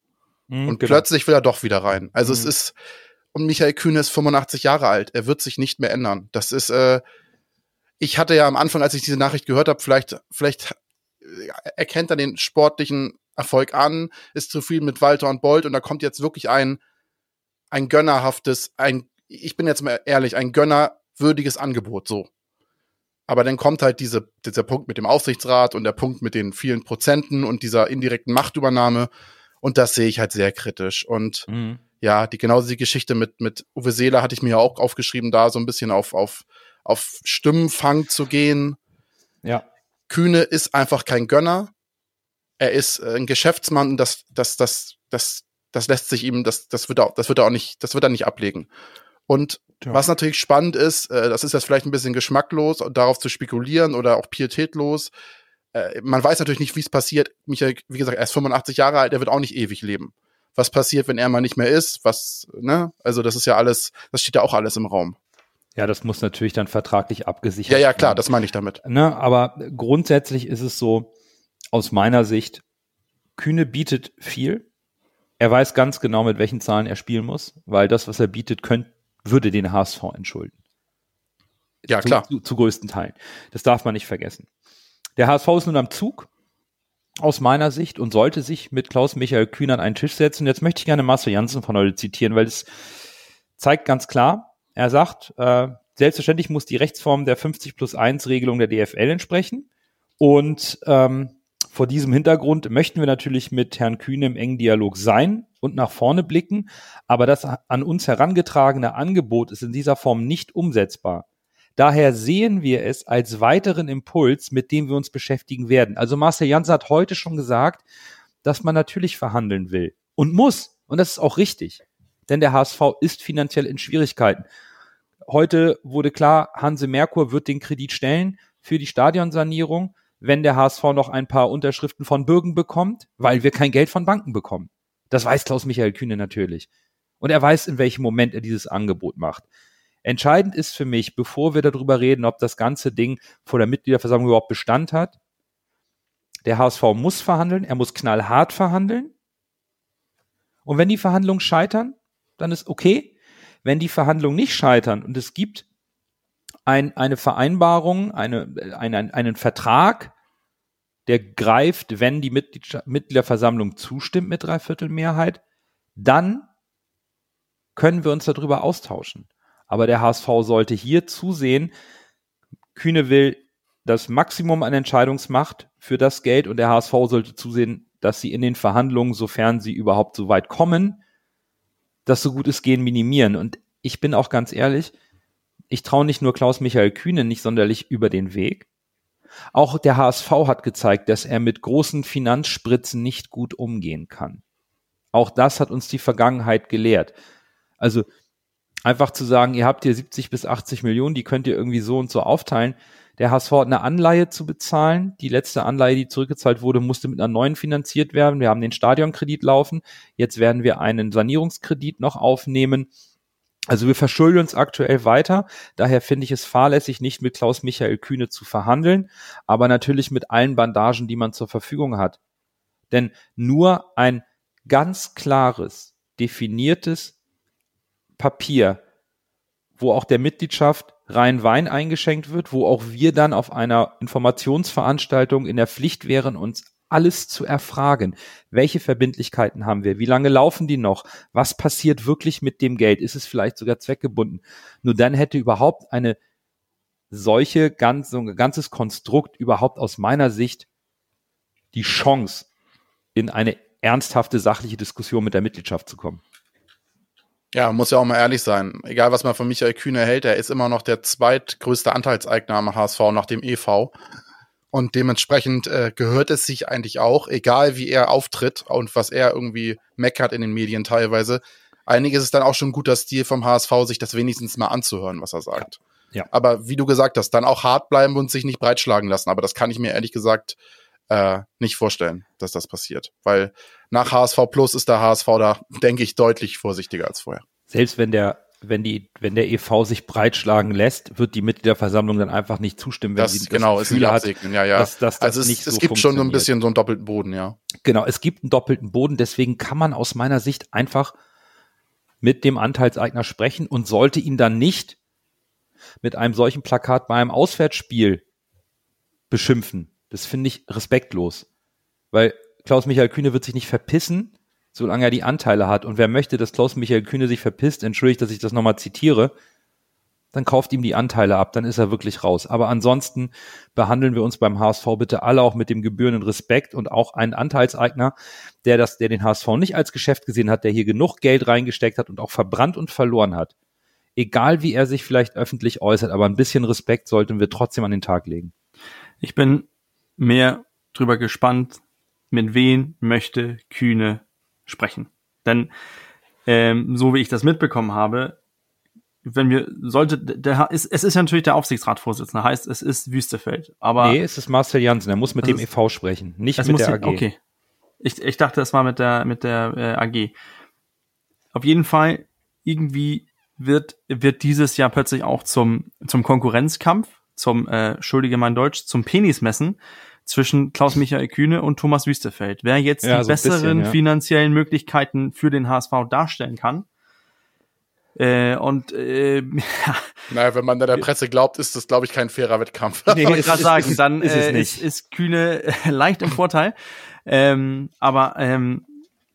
Mhm, Und genau. plötzlich will er doch wieder rein. Also es Mhm. ist, und Michael Kühne ist 85 Jahre alt. Er wird sich nicht mehr ändern. Das ist, äh, ich hatte ja am Anfang, als ich diese Nachricht gehört habe, vielleicht, vielleicht erkennt er den sportlichen Erfolg an, ist zufrieden mit Walter und Bolt und da kommt jetzt wirklich ein, ein gönnerhaftes, ein, ich bin jetzt mal ehrlich, ein gönnerwürdiges Angebot, so. Aber dann kommt halt diese, dieser Punkt mit dem Aufsichtsrat und der Punkt mit den vielen Prozenten und dieser indirekten Machtübernahme. Und das sehe ich halt sehr kritisch. Und mhm. ja, die genauso die Geschichte mit, mit Uwe Seeler hatte ich mir ja auch aufgeschrieben, da so ein bisschen auf, auf, auf Stimmenfang zu gehen. Ja. Kühne ist einfach kein Gönner. Er ist äh, ein Geschäftsmann und das, das, das, das, das lässt sich ihm, das, das wird er, das wird er auch nicht, das wird er nicht ablegen. Und ja. was natürlich spannend ist, äh, das ist jetzt vielleicht ein bisschen geschmacklos, darauf zu spekulieren oder auch pietätlos. Äh, man weiß natürlich nicht, wie es passiert. Michael, wie gesagt, er ist 85 Jahre alt, er wird auch nicht ewig leben. Was passiert, wenn er mal nicht mehr ist? Was, ne? Also das ist ja alles, das steht ja auch alles im Raum. Ja, das muss natürlich dann vertraglich abgesichert werden. Ja, ja, klar, das meine ich damit. Ne, aber grundsätzlich ist es so, aus meiner Sicht, Kühne bietet viel. Er weiß ganz genau, mit welchen Zahlen er spielen muss, weil das, was er bietet, könnte, würde den HSV entschulden. Ja, klar. Zu, zu, zu größten Teilen. Das darf man nicht vergessen. Der HSV ist nun am Zug, aus meiner Sicht, und sollte sich mit Klaus-Michael Kühn an einen Tisch setzen. Jetzt möchte ich gerne Marcel Janssen von heute zitieren, weil es zeigt ganz klar, er sagt, äh, selbstverständlich muss die Rechtsform der 50 plus 1 Regelung der DFL entsprechen. Und ähm, vor diesem Hintergrund möchten wir natürlich mit Herrn Kühne im engen Dialog sein und nach vorne blicken. Aber das an uns herangetragene Angebot ist in dieser Form nicht umsetzbar. Daher sehen wir es als weiteren Impuls, mit dem wir uns beschäftigen werden. Also Marcel Janssen hat heute schon gesagt, dass man natürlich verhandeln will und muss. Und das ist auch richtig denn der HSV ist finanziell in Schwierigkeiten. Heute wurde klar, Hanse Merkur wird den Kredit stellen für die Stadionsanierung, wenn der HSV noch ein paar Unterschriften von Bürgen bekommt, weil wir kein Geld von Banken bekommen. Das weiß Klaus-Michael Kühne natürlich. Und er weiß, in welchem Moment er dieses Angebot macht. Entscheidend ist für mich, bevor wir darüber reden, ob das ganze Ding vor der Mitgliederversammlung überhaupt Bestand hat, der HSV muss verhandeln, er muss knallhart verhandeln. Und wenn die Verhandlungen scheitern, dann ist okay. Wenn die Verhandlungen nicht scheitern und es gibt ein, eine Vereinbarung, eine, eine, einen Vertrag, der greift, wenn die Mitgliederversammlung zustimmt mit Dreiviertelmehrheit, dann können wir uns darüber austauschen. Aber der HSV sollte hier zusehen, Kühne will das Maximum an Entscheidungsmacht für das Geld und der HSV sollte zusehen, dass sie in den Verhandlungen, sofern sie überhaupt so weit kommen, das so gut es gehen minimieren. Und ich bin auch ganz ehrlich, ich traue nicht nur Klaus-Michael Kühne nicht sonderlich über den Weg. Auch der HSV hat gezeigt, dass er mit großen Finanzspritzen nicht gut umgehen kann. Auch das hat uns die Vergangenheit gelehrt. Also einfach zu sagen, ihr habt hier 70 bis 80 Millionen, die könnt ihr irgendwie so und so aufteilen, der HSV hat eine Anleihe zu bezahlen. Die letzte Anleihe, die zurückgezahlt wurde, musste mit einer neuen finanziert werden. Wir haben den Stadionkredit laufen. Jetzt werden wir einen Sanierungskredit noch aufnehmen. Also wir verschulden uns aktuell weiter. Daher finde ich es fahrlässig, nicht mit Klaus-Michael Kühne zu verhandeln, aber natürlich mit allen Bandagen, die man zur Verfügung hat. Denn nur ein ganz klares, definiertes Papier, wo auch der Mitgliedschaft rein Wein eingeschenkt wird, wo auch wir dann auf einer Informationsveranstaltung in der Pflicht wären, uns alles zu erfragen. Welche Verbindlichkeiten haben wir? Wie lange laufen die noch? Was passiert wirklich mit dem Geld? Ist es vielleicht sogar zweckgebunden? Nur dann hätte überhaupt eine solche ganz, so ein ganzes Konstrukt überhaupt aus meiner Sicht die Chance, in eine ernsthafte sachliche Diskussion mit der Mitgliedschaft zu kommen. Ja, muss ja auch mal ehrlich sein. Egal, was man von Michael Kühne hält, er ist immer noch der zweitgrößte Anteilseigner am HSV nach dem EV. Und dementsprechend äh, gehört es sich eigentlich auch, egal wie er auftritt und was er irgendwie meckert in den Medien teilweise. Einiges ist dann auch schon guter Stil vom HSV, sich das wenigstens mal anzuhören, was er sagt. Ja. Aber wie du gesagt hast, dann auch hart bleiben und sich nicht breitschlagen lassen. Aber das kann ich mir ehrlich gesagt äh, nicht vorstellen, dass das passiert. Weil nach HSV Plus ist der HSV da, denke ich, deutlich vorsichtiger als vorher. Selbst wenn der wenn die, wenn der EV sich breitschlagen lässt, wird die Mitgliederversammlung dann einfach nicht zustimmen, wenn das, sie genau, das Gefühl hat, ja, ja. Dass, dass das also es, nicht es so gibt schon so ein bisschen so einen doppelten Boden, ja. Genau, es gibt einen doppelten Boden, deswegen kann man aus meiner Sicht einfach mit dem Anteilseigner sprechen und sollte ihn dann nicht mit einem solchen Plakat bei einem Auswärtsspiel beschimpfen. Das finde ich respektlos. Weil Klaus-Michael Kühne wird sich nicht verpissen, solange er die Anteile hat. Und wer möchte, dass Klaus-Michael Kühne sich verpisst, entschuldigt, dass ich das nochmal zitiere, dann kauft ihm die Anteile ab, dann ist er wirklich raus. Aber ansonsten behandeln wir uns beim HSV bitte alle auch mit dem gebührenden Respekt und auch einen Anteilseigner, der das, der den HSV nicht als Geschäft gesehen hat, der hier genug Geld reingesteckt hat und auch verbrannt und verloren hat. Egal wie er sich vielleicht öffentlich äußert, aber ein bisschen Respekt sollten wir trotzdem an den Tag legen. Ich bin mehr drüber gespannt, mit wem möchte Kühne sprechen. Denn ähm, so wie ich das mitbekommen habe, wenn wir, sollte, der, ist, es ist ja natürlich der Aufsichtsratsvorsitzende, heißt, es ist Wüstefeld. Aber nee, es ist Marcel Jansen, er muss mit dem ist, e.V. sprechen, nicht mit der AG. Okay. Ich, ich dachte, es war mit der, mit der äh, AG. Auf jeden Fall, irgendwie wird, wird dieses Jahr plötzlich auch zum, zum Konkurrenzkampf, zum, äh, schuldige mein Deutsch, zum Penismessen zwischen Klaus-Michael Kühne und Thomas Wüstefeld. Wer jetzt ja, die so besseren bisschen, ja. finanziellen Möglichkeiten für den HSV darstellen kann, äh, und äh, ja. [laughs] Naja, wenn man da der Presse glaubt, ist das, glaube ich, kein fairer Wettkampf. Nee, ich gerade sagen, dann ist, äh, ist, ist Kühne äh, [laughs] leicht im Vorteil. Ähm, aber ähm,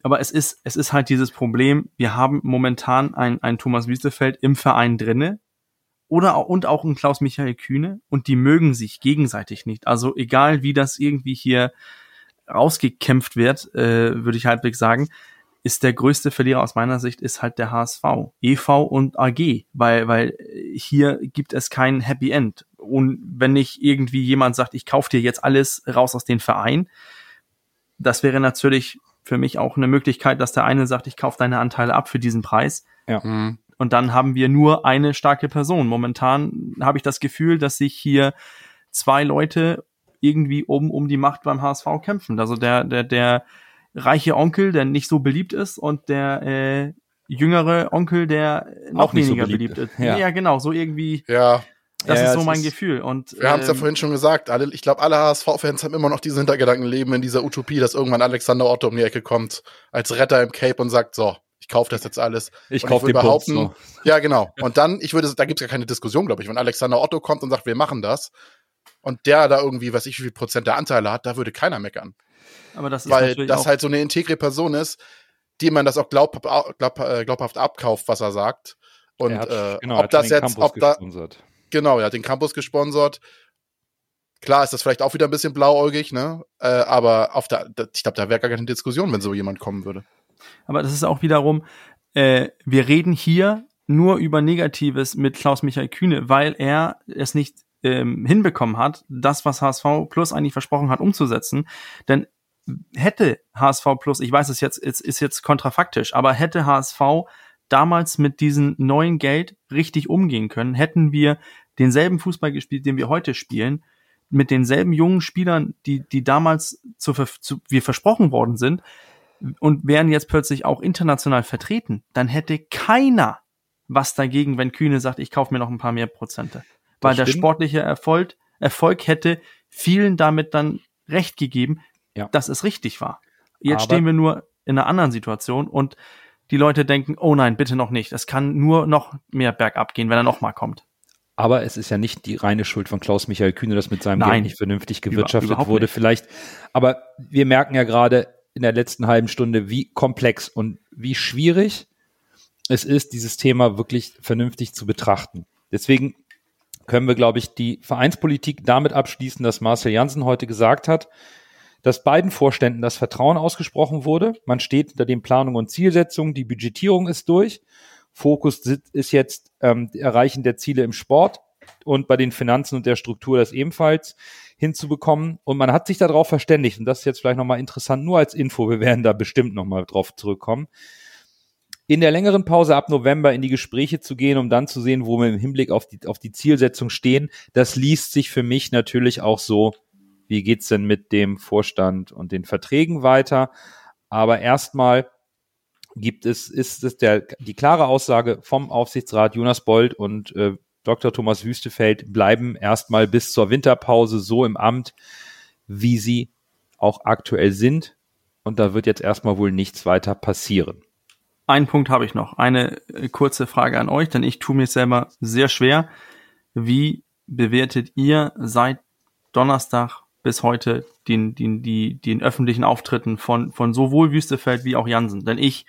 aber es ist es ist halt dieses Problem. Wir haben momentan ein ein Thomas Wiesefeld im Verein drinne oder auch, und auch ein Klaus Michael Kühne und die mögen sich gegenseitig nicht. Also egal wie das irgendwie hier rausgekämpft wird, äh, würde ich halbwegs sagen ist der größte Verlierer aus meiner Sicht ist halt der HSV, EV und AG, weil weil hier gibt es kein Happy End. Und wenn nicht irgendwie jemand sagt, ich kaufe dir jetzt alles raus aus dem Verein, das wäre natürlich für mich auch eine Möglichkeit, dass der eine sagt, ich kaufe deine Anteile ab für diesen Preis. Ja. Mhm. Und dann haben wir nur eine starke Person. Momentan habe ich das Gefühl, dass sich hier zwei Leute irgendwie oben um die Macht beim HSV kämpfen. Also der, der, der, reiche Onkel, der nicht so beliebt ist und der äh, jüngere Onkel, der noch weniger so beliebt. beliebt, ist. Ja. ja, genau, so irgendwie. Ja. Das ja, ist so mein ist, Gefühl. Und, wir ähm, haben es ja vorhin schon gesagt, alle, ich glaube, alle HSV-Fans haben immer noch diesen Hintergedanken leben in dieser Utopie, dass irgendwann Alexander Otto um die Ecke kommt als Retter im Cape und sagt, so, ich kaufe das jetzt alles. Ich kaufe den behaupten, so. Ja, genau. Und dann, ich würde, da gibt es ja keine Diskussion, glaube ich, wenn Alexander Otto kommt und sagt, wir machen das und der da irgendwie, weiß ich, wie viel Prozent der Anteile hat, da würde keiner meckern. Aber das ist Weil das halt so eine integre Person ist, die man das auch glaub, glaub, äh, glaubhaft abkauft, was er sagt. Und er hat, äh, genau, ob das jetzt, ob da, genau, er hat den Campus gesponsert. Klar ist das vielleicht auch wieder ein bisschen blauäugig, ne? Äh, aber auf der, ich glaube, da wäre gar keine Diskussion, wenn so jemand kommen würde. Aber das ist auch wiederum, äh, wir reden hier nur über Negatives mit Klaus-Michael Kühne, weil er es nicht ähm, hinbekommen hat, das, was HSV Plus eigentlich versprochen hat, umzusetzen. Denn hätte HSV Plus, ich weiß es jetzt, es ist jetzt kontrafaktisch, aber hätte HSV damals mit diesem neuen Geld richtig umgehen können, hätten wir denselben Fußball gespielt, den wir heute spielen, mit denselben jungen Spielern, die, die damals zu, zu, wir versprochen worden sind und wären jetzt plötzlich auch international vertreten, dann hätte keiner was dagegen, wenn Kühne sagt, ich kaufe mir noch ein paar mehr Prozente. Weil der sportliche Erfolg, Erfolg hätte vielen damit dann recht gegeben, ja. dass es richtig war. Jetzt Aber stehen wir nur in einer anderen Situation und die Leute denken, oh nein, bitte noch nicht. Es kann nur noch mehr bergab gehen, wenn er noch mal kommt. Aber es ist ja nicht die reine Schuld von Klaus-Michael Kühne, dass mit seinem Nein, Geld nicht vernünftig gewirtschaftet wurde. Nicht. Vielleicht, aber wir merken ja gerade in der letzten halben Stunde, wie komplex und wie schwierig es ist, dieses Thema wirklich vernünftig zu betrachten. Deswegen können wir, glaube ich, die Vereinspolitik damit abschließen, dass Marcel Janssen heute gesagt hat, dass beiden Vorständen das Vertrauen ausgesprochen wurde. Man steht hinter den Planungen und Zielsetzungen, die Budgetierung ist durch. Fokus ist jetzt ähm, Erreichen der Ziele im Sport und bei den Finanzen und der Struktur das ebenfalls hinzubekommen. Und man hat sich darauf verständigt, und das ist jetzt vielleicht nochmal interessant, nur als Info, wir werden da bestimmt nochmal drauf zurückkommen, in der längeren Pause ab November in die Gespräche zu gehen, um dann zu sehen, wo wir im Hinblick auf die, auf die Zielsetzung stehen, das liest sich für mich natürlich auch so, wie geht's denn mit dem Vorstand und den Verträgen weiter? Aber erstmal gibt es, ist es der, die klare Aussage vom Aufsichtsrat Jonas Bold und äh, Dr. Thomas Wüstefeld bleiben erstmal bis zur Winterpause so im Amt, wie sie auch aktuell sind. Und da wird jetzt erstmal wohl nichts weiter passieren. Einen Punkt habe ich noch. Eine äh, kurze Frage an euch, denn ich tue mir selber sehr schwer, Wie bewertet ihr seit Donnerstag bis heute den, den, die, den öffentlichen Auftritten von, von sowohl Wüstefeld wie auch Jansen? Denn ich,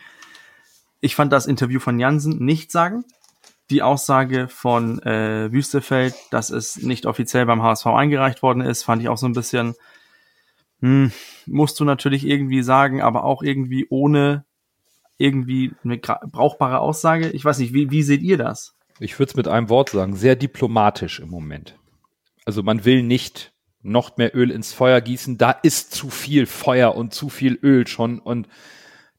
ich fand das Interview von Jansen nicht sagen. Die Aussage von äh, Wüstefeld, dass es nicht offiziell beim HSV eingereicht worden ist, fand ich auch so ein bisschen, hm, musst du natürlich irgendwie sagen, aber auch irgendwie ohne irgendwie eine brauchbare Aussage. Ich weiß nicht, wie, wie seht ihr das? Ich würde es mit einem Wort sagen, sehr diplomatisch im Moment. Also man will nicht noch mehr Öl ins Feuer gießen. Da ist zu viel Feuer und zu viel Öl schon. Und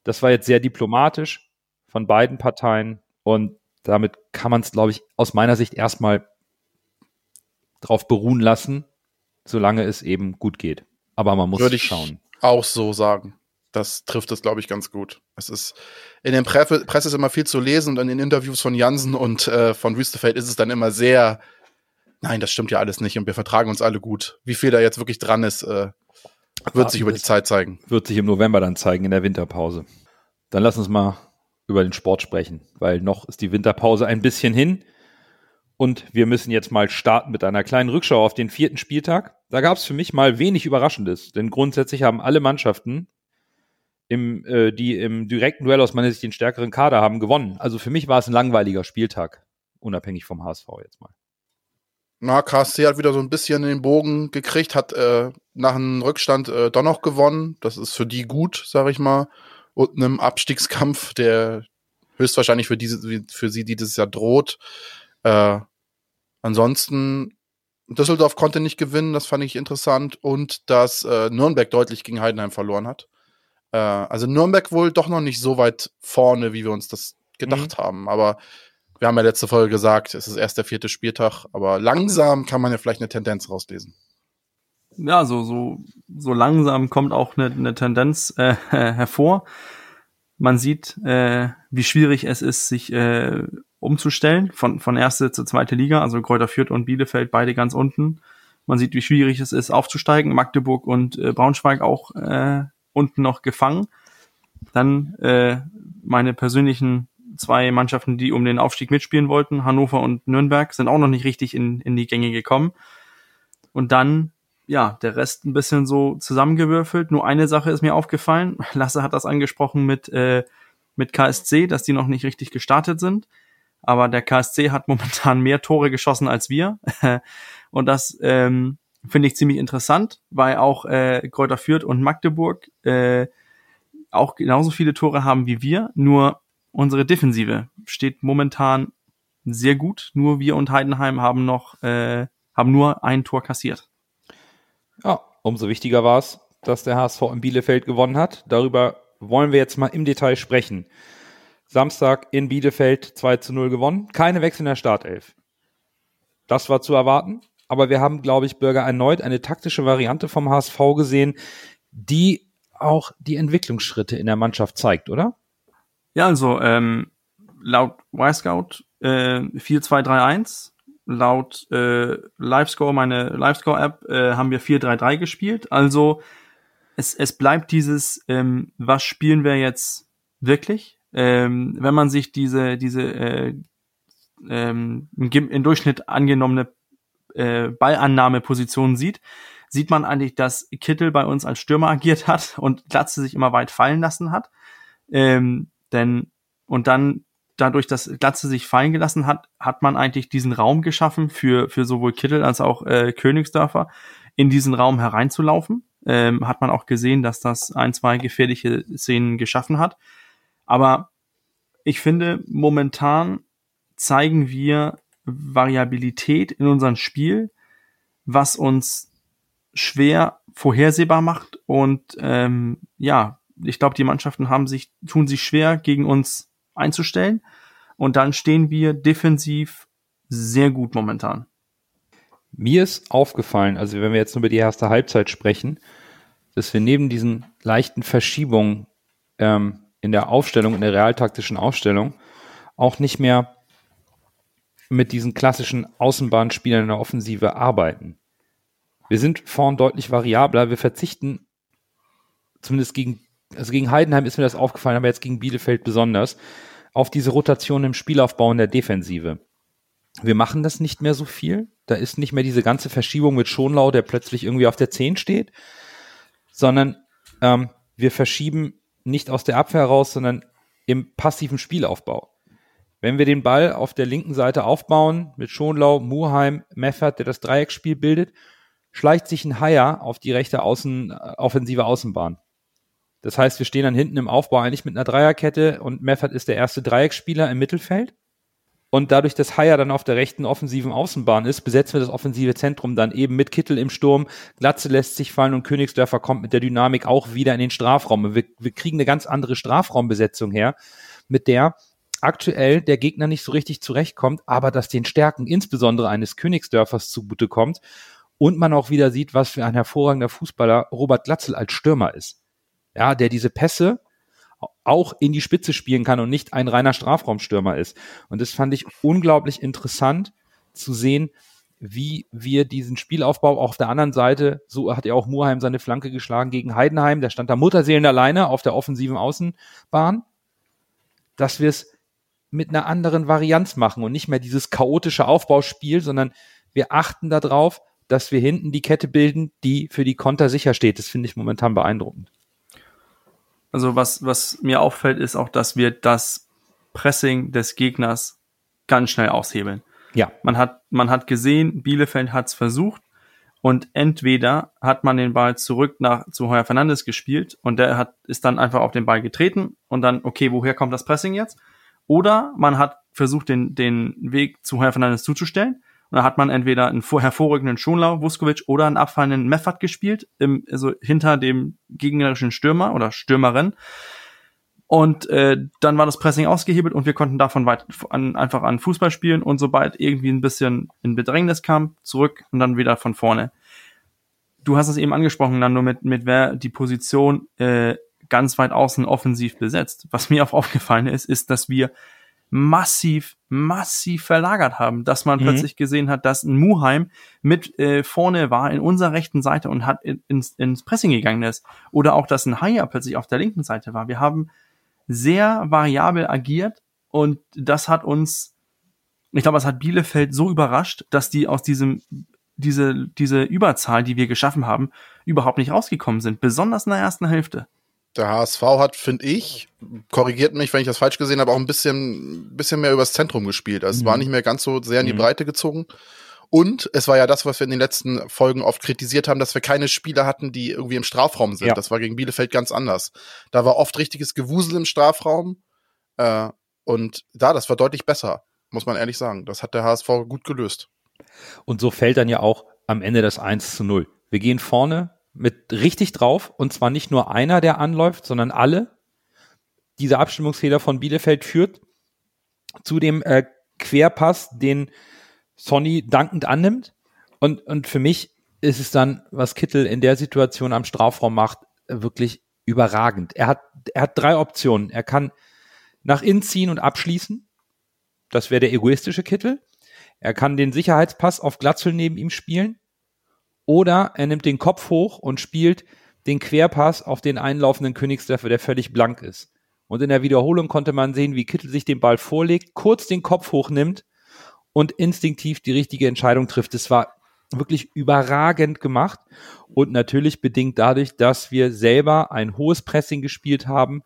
das war jetzt sehr diplomatisch von beiden Parteien. Und damit kann man es, glaube ich, aus meiner Sicht erstmal drauf beruhen lassen, solange es eben gut geht. Aber man muss Würde ich schauen. Auch so sagen. Das trifft es, glaube ich, ganz gut. Es ist in den Pre Presse ist immer viel zu lesen und in den Interviews von Jansen und äh, von Wüstefeld ist es dann immer sehr nein, das stimmt ja alles nicht und wir vertragen uns alle gut. Wie viel da jetzt wirklich dran ist, äh, wird sich über die Zeit zeigen. Wird sich im November dann zeigen, in der Winterpause. Dann lass uns mal über den Sport sprechen, weil noch ist die Winterpause ein bisschen hin. Und wir müssen jetzt mal starten mit einer kleinen Rückschau auf den vierten Spieltag. Da gab es für mich mal wenig Überraschendes, denn grundsätzlich haben alle Mannschaften, im, äh, die im direkten Duell aus meiner Sicht den stärkeren Kader haben, gewonnen. Also für mich war es ein langweiliger Spieltag, unabhängig vom HSV jetzt mal. Na, KSC hat wieder so ein bisschen den Bogen gekriegt, hat äh, nach einem Rückstand äh, doch noch gewonnen. Das ist für die gut, sag ich mal. Und einem Abstiegskampf, der höchstwahrscheinlich für diese, für sie dieses Jahr droht. Äh, ansonsten, Düsseldorf konnte nicht gewinnen, das fand ich interessant. Und dass äh, Nürnberg deutlich gegen Heidenheim verloren hat. Äh, also Nürnberg wohl doch noch nicht so weit vorne, wie wir uns das gedacht mhm. haben. Aber wir haben ja letzte Folge gesagt, es ist erst der vierte Spieltag, aber langsam kann man ja vielleicht eine Tendenz rauslesen. Ja, so, so, so langsam kommt auch eine, eine Tendenz äh, [laughs] hervor. Man sieht, äh, wie schwierig es ist, sich äh, umzustellen von, von erste zur zweite Liga, also Kräuter Fürth und Bielefeld beide ganz unten. Man sieht, wie schwierig es ist, aufzusteigen. Magdeburg und äh, Braunschweig auch äh, unten noch gefangen. Dann äh, meine persönlichen zwei Mannschaften, die um den Aufstieg mitspielen wollten, Hannover und Nürnberg, sind auch noch nicht richtig in, in die Gänge gekommen. Und dann, ja, der Rest ein bisschen so zusammengewürfelt. Nur eine Sache ist mir aufgefallen. [laughs] Lasse hat das angesprochen mit, äh, mit KSC, dass die noch nicht richtig gestartet sind. Aber der KSC hat [laughs] momentan mehr Tore geschossen als wir. [laughs] und das ähm, finde ich ziemlich interessant, weil auch äh, Kräuter Fürth und Magdeburg äh, auch genauso viele Tore haben wie wir. Nur Unsere Defensive steht momentan sehr gut. Nur wir und Heidenheim haben noch äh, haben nur ein Tor kassiert. Ja, umso wichtiger war es, dass der HSV in Bielefeld gewonnen hat. Darüber wollen wir jetzt mal im Detail sprechen. Samstag in Bielefeld 2 zu 0 gewonnen. Keine Wechsel in der Startelf. Das war zu erwarten. Aber wir haben, glaube ich, Bürger erneut eine taktische Variante vom HSV gesehen, die auch die Entwicklungsschritte in der Mannschaft zeigt, oder? Ja, also ähm, laut Y-Scout äh, 4-2-3-1. Laut äh, Livescore, meine Livescore-App, äh, haben wir 4-3-3 gespielt. Also es, es bleibt dieses, ähm, was spielen wir jetzt wirklich? Ähm, wenn man sich diese, diese äh, ähm, im Durchschnitt angenommene äh, Ballannahmeposition sieht, sieht man eigentlich, dass Kittel bei uns als Stürmer agiert hat und Glatze sich immer weit fallen lassen hat. Ähm, denn, und dann, dadurch, dass Glatze sich fallen gelassen hat, hat man eigentlich diesen Raum geschaffen für, für sowohl Kittel als auch äh, Königsdörfer, in diesen Raum hereinzulaufen. Ähm, hat man auch gesehen, dass das ein, zwei gefährliche Szenen geschaffen hat. Aber ich finde, momentan zeigen wir Variabilität in unserem Spiel, was uns schwer vorhersehbar macht und ähm, ja, ich glaube, die Mannschaften haben sich, tun sich schwer, gegen uns einzustellen. Und dann stehen wir defensiv sehr gut momentan. Mir ist aufgefallen, also wenn wir jetzt nur über die erste Halbzeit sprechen, dass wir neben diesen leichten Verschiebungen ähm, in der Aufstellung, in der realtaktischen Aufstellung, auch nicht mehr mit diesen klassischen Außenbahnspielern in der Offensive arbeiten. Wir sind vorn deutlich variabler, wir verzichten zumindest gegen also gegen Heidenheim ist mir das aufgefallen, aber jetzt gegen Bielefeld besonders, auf diese Rotation im Spielaufbau in der Defensive. wir machen das nicht mehr so viel. Da ist nicht mehr diese ganze Verschiebung mit Schonlau, der plötzlich irgendwie auf der 10 steht, sondern ähm, wir verschieben nicht aus der Abwehr raus, sondern im passiven Spielaufbau. Wenn wir den Ball auf der linken Seite aufbauen, mit Schonlau, Muheim, Meffert, der das Dreiecksspiel bildet, schleicht sich ein Haier auf die rechte Außen, äh, offensive Außenbahn. Das heißt, wir stehen dann hinten im Aufbau eigentlich mit einer Dreierkette und Meffert ist der erste Dreiecksspieler im Mittelfeld. Und dadurch, dass Haier dann auf der rechten offensiven Außenbahn ist, besetzen wir das offensive Zentrum dann eben mit Kittel im Sturm. Glatze lässt sich fallen und Königsdörfer kommt mit der Dynamik auch wieder in den Strafraum. Wir, wir kriegen eine ganz andere Strafraumbesetzung her, mit der aktuell der Gegner nicht so richtig zurechtkommt, aber dass den Stärken insbesondere eines Königsdörfers zugutekommt und man auch wieder sieht, was für ein hervorragender Fußballer Robert Glatzel als Stürmer ist. Ja, der diese Pässe auch in die Spitze spielen kann und nicht ein reiner Strafraumstürmer ist. Und das fand ich unglaublich interessant zu sehen, wie wir diesen Spielaufbau auf der anderen Seite, so hat ja auch Murheim seine Flanke geschlagen gegen Heidenheim, der stand da Mutterseelen alleine auf der offensiven Außenbahn, dass wir es mit einer anderen Varianz machen und nicht mehr dieses chaotische Aufbauspiel, sondern wir achten darauf, dass wir hinten die Kette bilden, die für die Konter sicher steht. Das finde ich momentan beeindruckend. Also was, was mir auffällt, ist auch, dass wir das Pressing des Gegners ganz schnell aushebeln. Ja. Man hat, man hat gesehen, Bielefeld hat es versucht und entweder hat man den Ball zurück nach zu Heuer Fernandes gespielt und der hat ist dann einfach auf den Ball getreten und dann okay, woher kommt das Pressing jetzt? Oder man hat versucht den den Weg zu Heuer Fernandes zuzustellen und da hat man entweder einen hervorragenden Schonlau, Vuskovic oder einen abfallenden Meffert gespielt, im, also hinter dem gegnerischen Stürmer oder Stürmerin. Und äh, dann war das Pressing ausgehebelt und wir konnten davon weit an, einfach an Fußball spielen und sobald irgendwie ein bisschen in Bedrängnis kam, zurück und dann wieder von vorne. Du hast es eben angesprochen, nur mit, mit wer die Position äh, ganz weit außen offensiv besetzt. Was mir auch [laughs] aufgefallen ist, ist, dass wir massiv, massiv verlagert haben, dass man mhm. plötzlich gesehen hat, dass ein Muheim mit äh, vorne war in unserer rechten Seite und hat in, ins, ins Pressing gegangen ist. Oder auch, dass ein Haier plötzlich auf der linken Seite war. Wir haben sehr variabel agiert und das hat uns, ich glaube, es hat Bielefeld so überrascht, dass die aus diesem diese, diese Überzahl, die wir geschaffen haben, überhaupt nicht rausgekommen sind, besonders in der ersten Hälfte der HSV hat, finde ich, korrigiert mich, wenn ich das falsch gesehen habe, auch ein bisschen, bisschen mehr übers Zentrum gespielt. Also mhm. es war mhm. nicht mehr ganz so sehr in die mhm. Breite gezogen. Und es war ja das, was wir in den letzten Folgen oft kritisiert haben, dass wir keine Spieler hatten, die irgendwie im Strafraum sind. Ja. Das war gegen Bielefeld ganz anders. Da war oft richtiges Gewusel im Strafraum. Äh, und da, das war deutlich besser, muss man ehrlich sagen. Das hat der HSV gut gelöst. Und so fällt dann ja auch am Ende das 1 zu 0. Wir gehen vorne, mit richtig drauf und zwar nicht nur einer, der anläuft, sondern alle. Dieser Abstimmungsfehler von Bielefeld führt zu dem äh, Querpass, den Sonny dankend annimmt. Und, und für mich ist es dann, was Kittel in der Situation am Strafraum macht, wirklich überragend. Er hat, er hat drei Optionen. Er kann nach innen ziehen und abschließen. Das wäre der egoistische Kittel. Er kann den Sicherheitspass auf Glatzel neben ihm spielen. Oder er nimmt den Kopf hoch und spielt den Querpass auf den einlaufenden Königsdörfer, der völlig blank ist. Und in der Wiederholung konnte man sehen, wie Kittel sich den Ball vorlegt, kurz den Kopf hochnimmt und instinktiv die richtige Entscheidung trifft. Es war wirklich überragend gemacht und natürlich bedingt dadurch, dass wir selber ein hohes Pressing gespielt haben,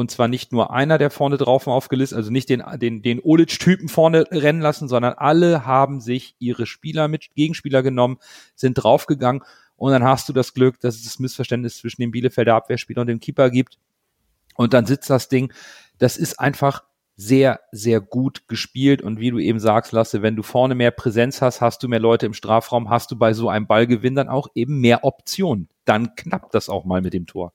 und zwar nicht nur einer, der vorne drauf aufgelistet, also nicht den, den, den Olic-Typen vorne rennen lassen, sondern alle haben sich ihre Spieler mit Gegenspieler genommen, sind draufgegangen. Und dann hast du das Glück, dass es das Missverständnis zwischen dem Bielefelder Abwehrspieler und dem Keeper gibt. Und dann sitzt das Ding. Das ist einfach sehr, sehr gut gespielt. Und wie du eben sagst, Lasse, wenn du vorne mehr Präsenz hast, hast du mehr Leute im Strafraum, hast du bei so einem Ballgewinn dann auch eben mehr Optionen. Dann knappt das auch mal mit dem Tor.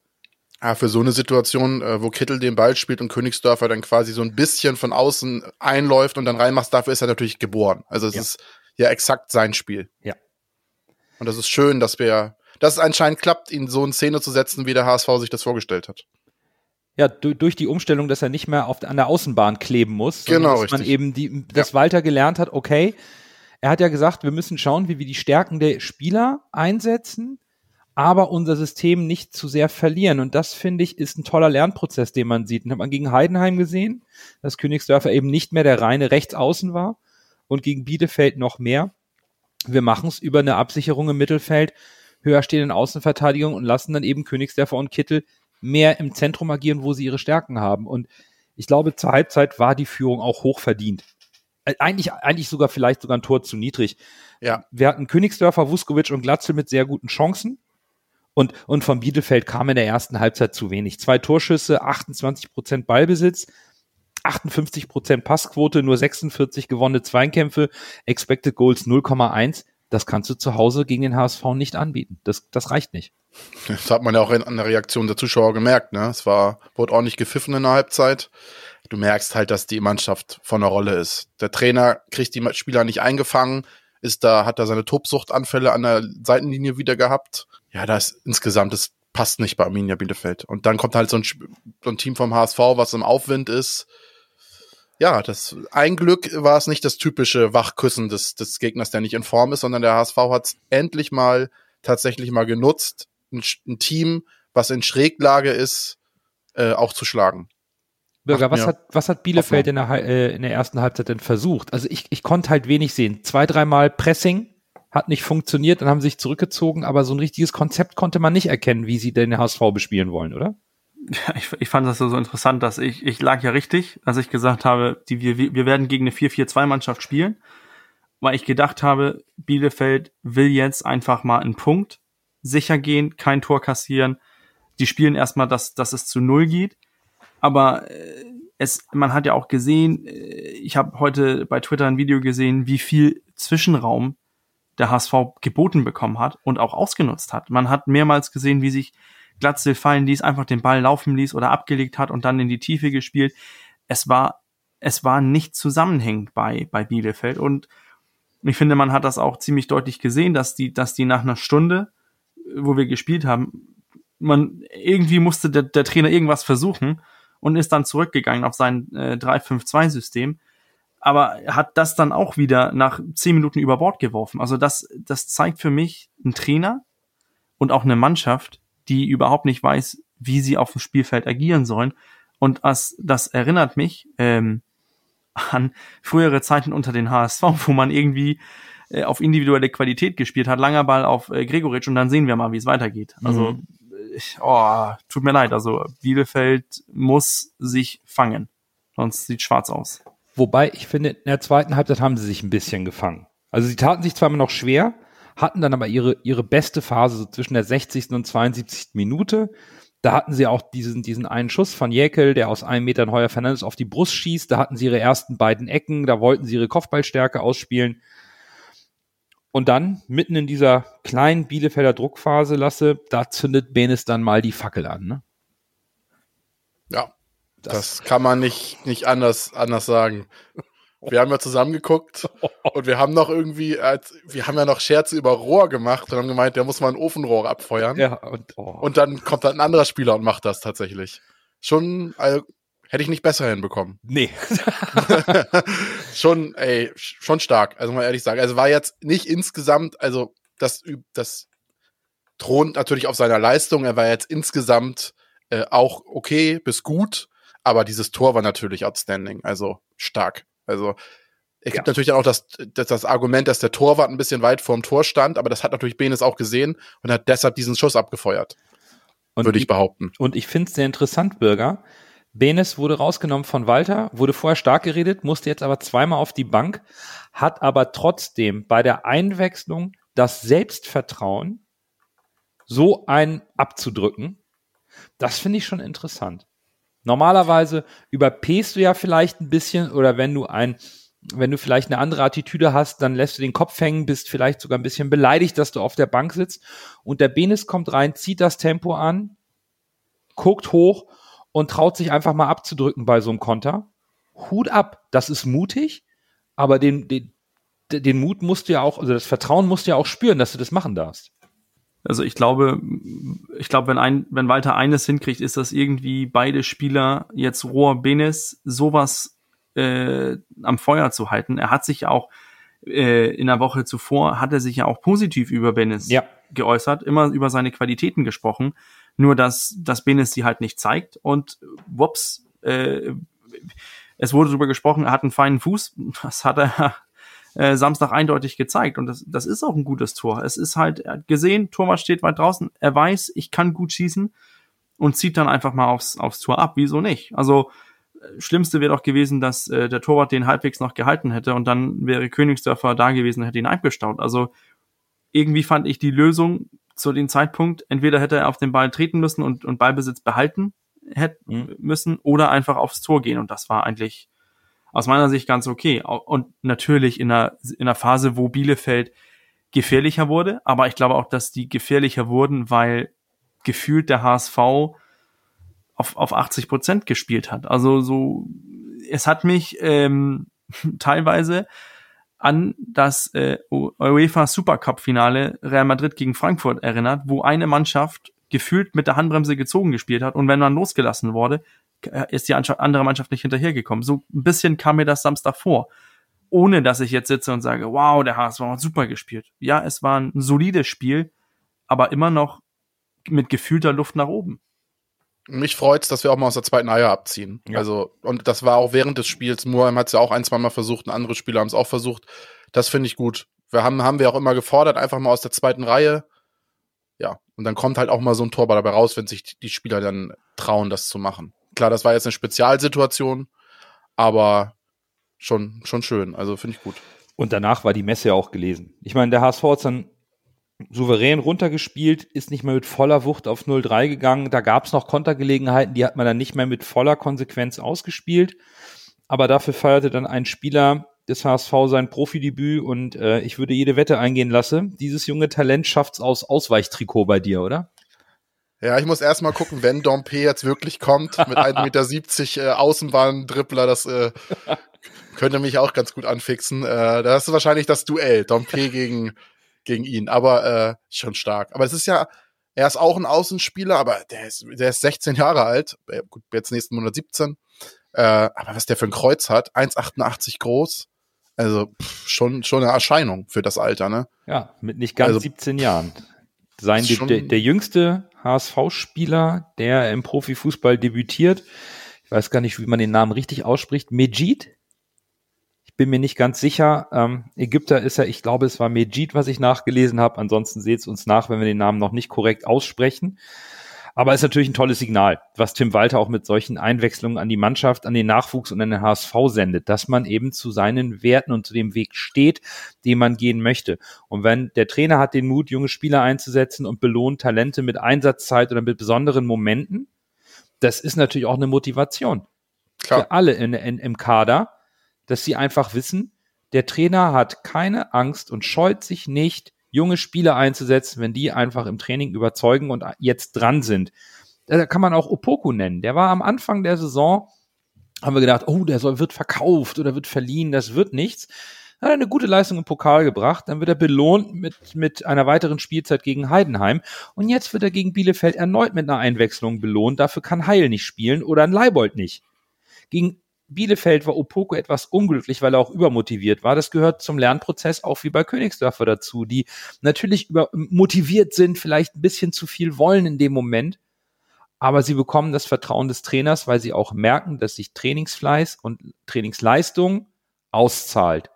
Ja, für so eine Situation, äh, wo Kittel den Ball spielt und Königsdörfer dann quasi so ein bisschen von außen einläuft und dann reinmacht, dafür ist er natürlich geboren. Also es ja. ist ja exakt sein Spiel. Ja. Und das ist schön, dass wir, dass es anscheinend klappt, ihn so in Szene zu setzen, wie der HSV sich das vorgestellt hat. Ja, durch die Umstellung, dass er nicht mehr auf, an der Außenbahn kleben muss, genau, dass richtig. man eben die, dass ja. Walter gelernt hat, okay, er hat ja gesagt, wir müssen schauen, wie wir die Stärken der Spieler einsetzen aber unser System nicht zu sehr verlieren. Und das, finde ich, ist ein toller Lernprozess, den man sieht. Und hat man gegen Heidenheim gesehen, dass Königsdörfer eben nicht mehr der reine Rechtsaußen war, und gegen Bielefeld noch mehr. Wir machen es über eine Absicherung im Mittelfeld, höher stehenden Außenverteidigung und lassen dann eben Königsdörfer und Kittel mehr im Zentrum agieren, wo sie ihre Stärken haben. Und ich glaube, zur Halbzeit war die Führung auch hoch verdient. Äh, eigentlich, eigentlich sogar vielleicht sogar ein Tor zu niedrig. Ja. Wir hatten Königsdörfer, Vuskovic und Glatzel mit sehr guten Chancen. Und, und von Bielefeld kam in der ersten Halbzeit zu wenig. Zwei Torschüsse, 28 Prozent Ballbesitz, 58 Prozent Passquote, nur 46 gewonnene Zweikämpfe, Expected Goals 0,1. Das kannst du zu Hause gegen den HSV nicht anbieten. Das, das reicht nicht. Das hat man ja auch in, an der Reaktion der Zuschauer gemerkt. Ne? Es war, wurde ordentlich gepfiffen in der Halbzeit. Du merkst halt, dass die Mannschaft von der Rolle ist. Der Trainer kriegt die Spieler nicht eingefangen, ist da, hat da seine Tobsuchtanfälle an der Seitenlinie wieder gehabt. Ja, das insgesamt, das passt nicht bei Arminia Bielefeld. Und dann kommt halt so ein, so ein Team vom HSV, was im Aufwind ist. Ja, das ein Glück war es nicht das typische Wachküssen des, des Gegners, der nicht in Form ist, sondern der HSV hat es endlich mal tatsächlich mal genutzt, ein, ein, Team, was in Schräglage ist, äh, auch zu schlagen. Bürger, was hat, was hat Bielefeld in der, äh, in der ersten Halbzeit denn versucht? Also ich, ich konnte halt wenig sehen. Zwei, dreimal Pressing hat nicht funktioniert, dann haben sie sich zurückgezogen, aber so ein richtiges Konzept konnte man nicht erkennen, wie sie den HSV bespielen wollen, oder? Ja, ich, ich fand das so interessant, dass ich, ich lag ja richtig, als ich gesagt habe, die, wir, wir werden gegen eine 4-4-2-Mannschaft spielen, weil ich gedacht habe, Bielefeld will jetzt einfach mal einen Punkt sicher gehen, kein Tor kassieren. Die spielen erstmal, dass, dass es zu Null geht aber äh, es, man hat ja auch gesehen, äh, ich habe heute bei Twitter ein Video gesehen, wie viel Zwischenraum der HSV geboten bekommen hat und auch ausgenutzt hat. Man hat mehrmals gesehen, wie sich Glatzel fallen ließ, einfach den Ball laufen ließ oder abgelegt hat und dann in die Tiefe gespielt. Es war, es war nicht zusammenhängend bei, bei Bielefeld und ich finde, man hat das auch ziemlich deutlich gesehen, dass die, dass die nach einer Stunde, wo wir gespielt haben, man irgendwie musste der, der Trainer irgendwas versuchen und ist dann zurückgegangen auf sein äh, 3-5-2-System. Aber hat das dann auch wieder nach zehn Minuten über Bord geworfen. Also das, das zeigt für mich ein Trainer und auch eine Mannschaft, die überhaupt nicht weiß, wie sie auf dem Spielfeld agieren sollen. Und das, das erinnert mich ähm, an frühere Zeiten unter den HSV, wo man irgendwie äh, auf individuelle Qualität gespielt hat, langer Ball auf äh, Gregoritsch und dann sehen wir mal, wie es weitergeht. Also mhm oh, tut mir leid. Also Bielefeld muss sich fangen. Sonst sieht schwarz aus. Wobei, ich finde, in der zweiten Halbzeit haben sie sich ein bisschen gefangen. Also sie taten sich zwar immer noch schwer, hatten dann aber ihre, ihre beste Phase so zwischen der 60. und 72. Minute. Da hatten sie auch diesen, diesen einen Schuss von Jäkel, der aus einem Meter Heuer Fernandes auf die Brust schießt. Da hatten sie ihre ersten beiden Ecken, da wollten sie ihre Kopfballstärke ausspielen. Und dann, mitten in dieser kleinen Bielefelder Druckphase, Lasse, da zündet Benes dann mal die Fackel an. Ne? Ja, das, das, kann man nicht, nicht anders, anders sagen. Wir haben ja zusammen geguckt [laughs] und wir haben noch irgendwie, wir haben ja noch Scherze über Rohr gemacht und haben gemeint, der muss mal ein Ofenrohr abfeuern. Ja, und, oh. und dann kommt da ein anderer Spieler und macht das tatsächlich. Schon, also, Hätte ich nicht besser hinbekommen. Nee. [laughs] [laughs] schon, ey, schon stark, also mal ehrlich sagen. Also war jetzt nicht insgesamt, also das, das thront natürlich auf seiner Leistung. Er war jetzt insgesamt äh, auch okay bis gut, aber dieses Tor war natürlich outstanding, also stark. Also es gibt ja. natürlich auch das, das, das Argument, dass der Torwart ein bisschen weit vorm Tor stand, aber das hat natürlich Benes auch gesehen und hat deshalb diesen Schuss abgefeuert. Würde ich behaupten. Und ich finde es sehr interessant, Bürger, Benes wurde rausgenommen von Walter, wurde vorher stark geredet, musste jetzt aber zweimal auf die Bank, hat aber trotzdem bei der Einwechslung das Selbstvertrauen, so einen abzudrücken. Das finde ich schon interessant. Normalerweise überpäst du ja vielleicht ein bisschen oder wenn du ein, wenn du vielleicht eine andere Attitüde hast, dann lässt du den Kopf hängen, bist vielleicht sogar ein bisschen beleidigt, dass du auf der Bank sitzt und der Benes kommt rein, zieht das Tempo an, guckt hoch und traut sich einfach mal abzudrücken bei so einem Konter. Hut ab, das ist mutig, aber den, den, den Mut musst du ja auch, also das Vertrauen musst du ja auch spüren, dass du das machen darfst. Also ich glaube, ich glaube, wenn ein, wenn Walter eines hinkriegt, ist das irgendwie beide Spieler jetzt Rohr Benes sowas äh, am Feuer zu halten. Er hat sich auch äh, in der Woche zuvor hat er sich ja auch positiv über Benes ja. geäußert, immer über seine Qualitäten gesprochen. Nur dass, dass Benes sie halt nicht zeigt und wups, äh, es wurde darüber gesprochen, er hat einen feinen Fuß. [laughs] Das hat er äh, Samstag eindeutig gezeigt. Und das, das ist auch ein gutes Tor. Es ist halt, er hat gesehen, Torwart steht weit draußen, er weiß, ich kann gut schießen und zieht dann einfach mal aufs, aufs Tor ab. Wieso nicht? Also, äh, Schlimmste wäre doch gewesen, dass äh, der Torwart den halbwegs noch gehalten hätte und dann wäre Königsdörfer da gewesen und hätte ihn abgestaut. Also irgendwie fand ich die Lösung zu dem Zeitpunkt, entweder hätte er auf den Ball treten müssen und, und Ballbesitz behalten hätte mhm. müssen oder einfach aufs Tor gehen. Und das war eigentlich aus meiner Sicht ganz okay. Und natürlich in einer, in einer Phase, wo Bielefeld gefährlicher wurde, aber ich glaube auch, dass die gefährlicher wurden, weil gefühlt der HSV auf, auf 80 Prozent gespielt hat. Also so, es hat mich ähm, [laughs] teilweise an das äh, UEFA Supercup Finale Real Madrid gegen Frankfurt erinnert, wo eine Mannschaft gefühlt mit der Handbremse gezogen gespielt hat und wenn man losgelassen wurde, äh, ist die andere Mannschaft nicht hinterhergekommen. So ein bisschen kam mir das Samstag vor. Ohne dass ich jetzt sitze und sage, wow, der HSV hat super gespielt. Ja, es war ein solides Spiel, aber immer noch mit gefühlter Luft nach oben. Mich freut's, dass wir auch mal aus der zweiten Reihe abziehen. Ja. Also, und das war auch während des Spiels. Muheim hat es ja auch ein, zwei Mal versucht, und andere Spieler haben es auch versucht. Das finde ich gut. Wir haben, haben wir auch immer gefordert, einfach mal aus der zweiten Reihe. Ja. Und dann kommt halt auch mal so ein Tor dabei raus, wenn sich die Spieler dann trauen, das zu machen. Klar, das war jetzt eine Spezialsituation, aber schon, schon schön. Also finde ich gut. Und danach war die Messe ja auch gelesen. Ich meine, der HSV hat dann souverän runtergespielt, ist nicht mehr mit voller Wucht auf 0-3 gegangen. Da gab es noch Kontergelegenheiten, die hat man dann nicht mehr mit voller Konsequenz ausgespielt. Aber dafür feierte dann ein Spieler des HSV sein Profidebüt und äh, ich würde jede Wette eingehen lassen. Dieses junge Talent schafft's aus Ausweichtrikot bei dir, oder? Ja, ich muss erstmal gucken, wenn Dompe jetzt wirklich kommt mit 1,70 Meter äh, Außenbahn-Dribbler, das äh, könnte mich auch ganz gut anfixen. Äh, das ist wahrscheinlich das Duell, Dompe gegen gegen ihn, aber äh, schon stark. Aber es ist ja, er ist auch ein Außenspieler, aber der ist, der ist 16 Jahre alt, äh, gut, jetzt nächsten Monat 17. Äh, aber was der für ein Kreuz hat, 1,88 groß, also pff, schon, schon eine Erscheinung für das Alter, ne? Ja, mit nicht ganz also, 17 Jahren. Sein der, der jüngste HSV-Spieler, der im Profifußball debütiert. Ich weiß gar nicht, wie man den Namen richtig ausspricht. Mejid bin mir nicht ganz sicher. Ähm, Ägypter ist er, ich glaube, es war Mejid, was ich nachgelesen habe. Ansonsten seht es uns nach, wenn wir den Namen noch nicht korrekt aussprechen. Aber ist natürlich ein tolles Signal, was Tim Walter auch mit solchen Einwechslungen an die Mannschaft, an den Nachwuchs und an den HSV sendet, dass man eben zu seinen Werten und zu dem Weg steht, den man gehen möchte. Und wenn der Trainer hat den Mut, junge Spieler einzusetzen und belohnt Talente mit Einsatzzeit oder mit besonderen Momenten, das ist natürlich auch eine Motivation Klar. für alle in, in, im Kader, dass sie einfach wissen, der Trainer hat keine Angst und scheut sich nicht, junge Spieler einzusetzen, wenn die einfach im Training überzeugen und jetzt dran sind. Da kann man auch Opoku nennen. Der war am Anfang der Saison, haben wir gedacht, oh, der soll, wird verkauft oder wird verliehen, das wird nichts. Hat eine gute Leistung im Pokal gebracht, dann wird er belohnt mit, mit einer weiteren Spielzeit gegen Heidenheim und jetzt wird er gegen Bielefeld erneut mit einer Einwechslung belohnt, dafür kann Heil nicht spielen oder ein Leibold nicht. Gegen Bielefeld war Opoko etwas unglücklich, weil er auch übermotiviert war. Das gehört zum Lernprozess auch wie bei Königsdörfer dazu, die natürlich über motiviert sind, vielleicht ein bisschen zu viel wollen in dem Moment. Aber sie bekommen das Vertrauen des Trainers, weil sie auch merken, dass sich Trainingsfleiß und Trainingsleistung auszahlt.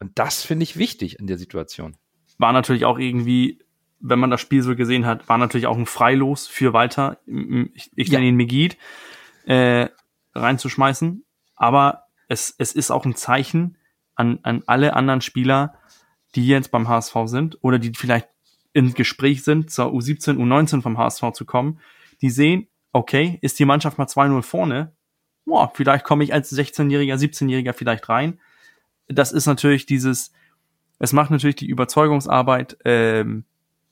Und das finde ich wichtig in der Situation. War natürlich auch irgendwie, wenn man das Spiel so gesehen hat, war natürlich auch ein Freilos für Walter, ich, ich nenne ihn Megid, äh, reinzuschmeißen. Aber es, es ist auch ein Zeichen an, an alle anderen Spieler, die jetzt beim HSV sind oder die vielleicht im Gespräch sind, zur U17, U19 vom HSV zu kommen, die sehen, okay, ist die Mannschaft mal 2-0 vorne, boah, vielleicht komme ich als 16-Jähriger, 17-Jähriger vielleicht rein. Das ist natürlich dieses, es macht natürlich die Überzeugungsarbeit ähm,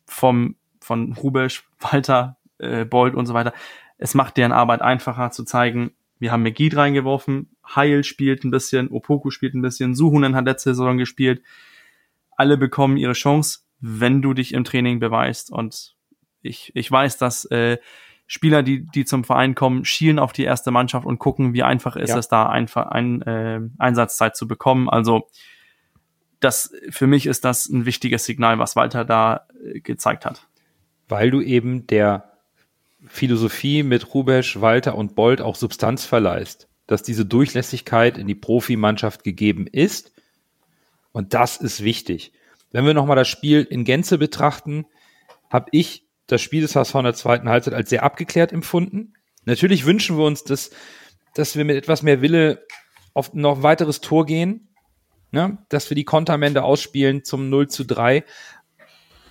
vom, von Rubesch, Walter, äh, Bold und so weiter. Es macht deren Arbeit einfacher zu zeigen, wir haben Megid reingeworfen, Heil spielt ein bisschen, Opoku spielt ein bisschen, Suhunen hat letzte Saison gespielt. Alle bekommen ihre Chance, wenn du dich im Training beweist. Und ich, ich weiß, dass äh, Spieler, die, die zum Verein kommen, schielen auf die erste Mannschaft und gucken, wie einfach ist ja. es da, einfach ein, äh, Einsatzzeit zu bekommen. Also das für mich ist das ein wichtiges Signal, was Walter da äh, gezeigt hat. Weil du eben der Philosophie mit Rubesch, Walter und Bold auch Substanz verleihst, dass diese Durchlässigkeit in die Profimannschaft gegeben ist Und das ist wichtig. Wenn wir nochmal das Spiel in Gänze betrachten, habe ich das Spiel des HSV in der zweiten Halbzeit als sehr abgeklärt empfunden. Natürlich wünschen wir uns, dass, dass wir mit etwas mehr Wille auf noch ein weiteres Tor gehen, ne? dass wir die Konter ausspielen zum 0 zu 3.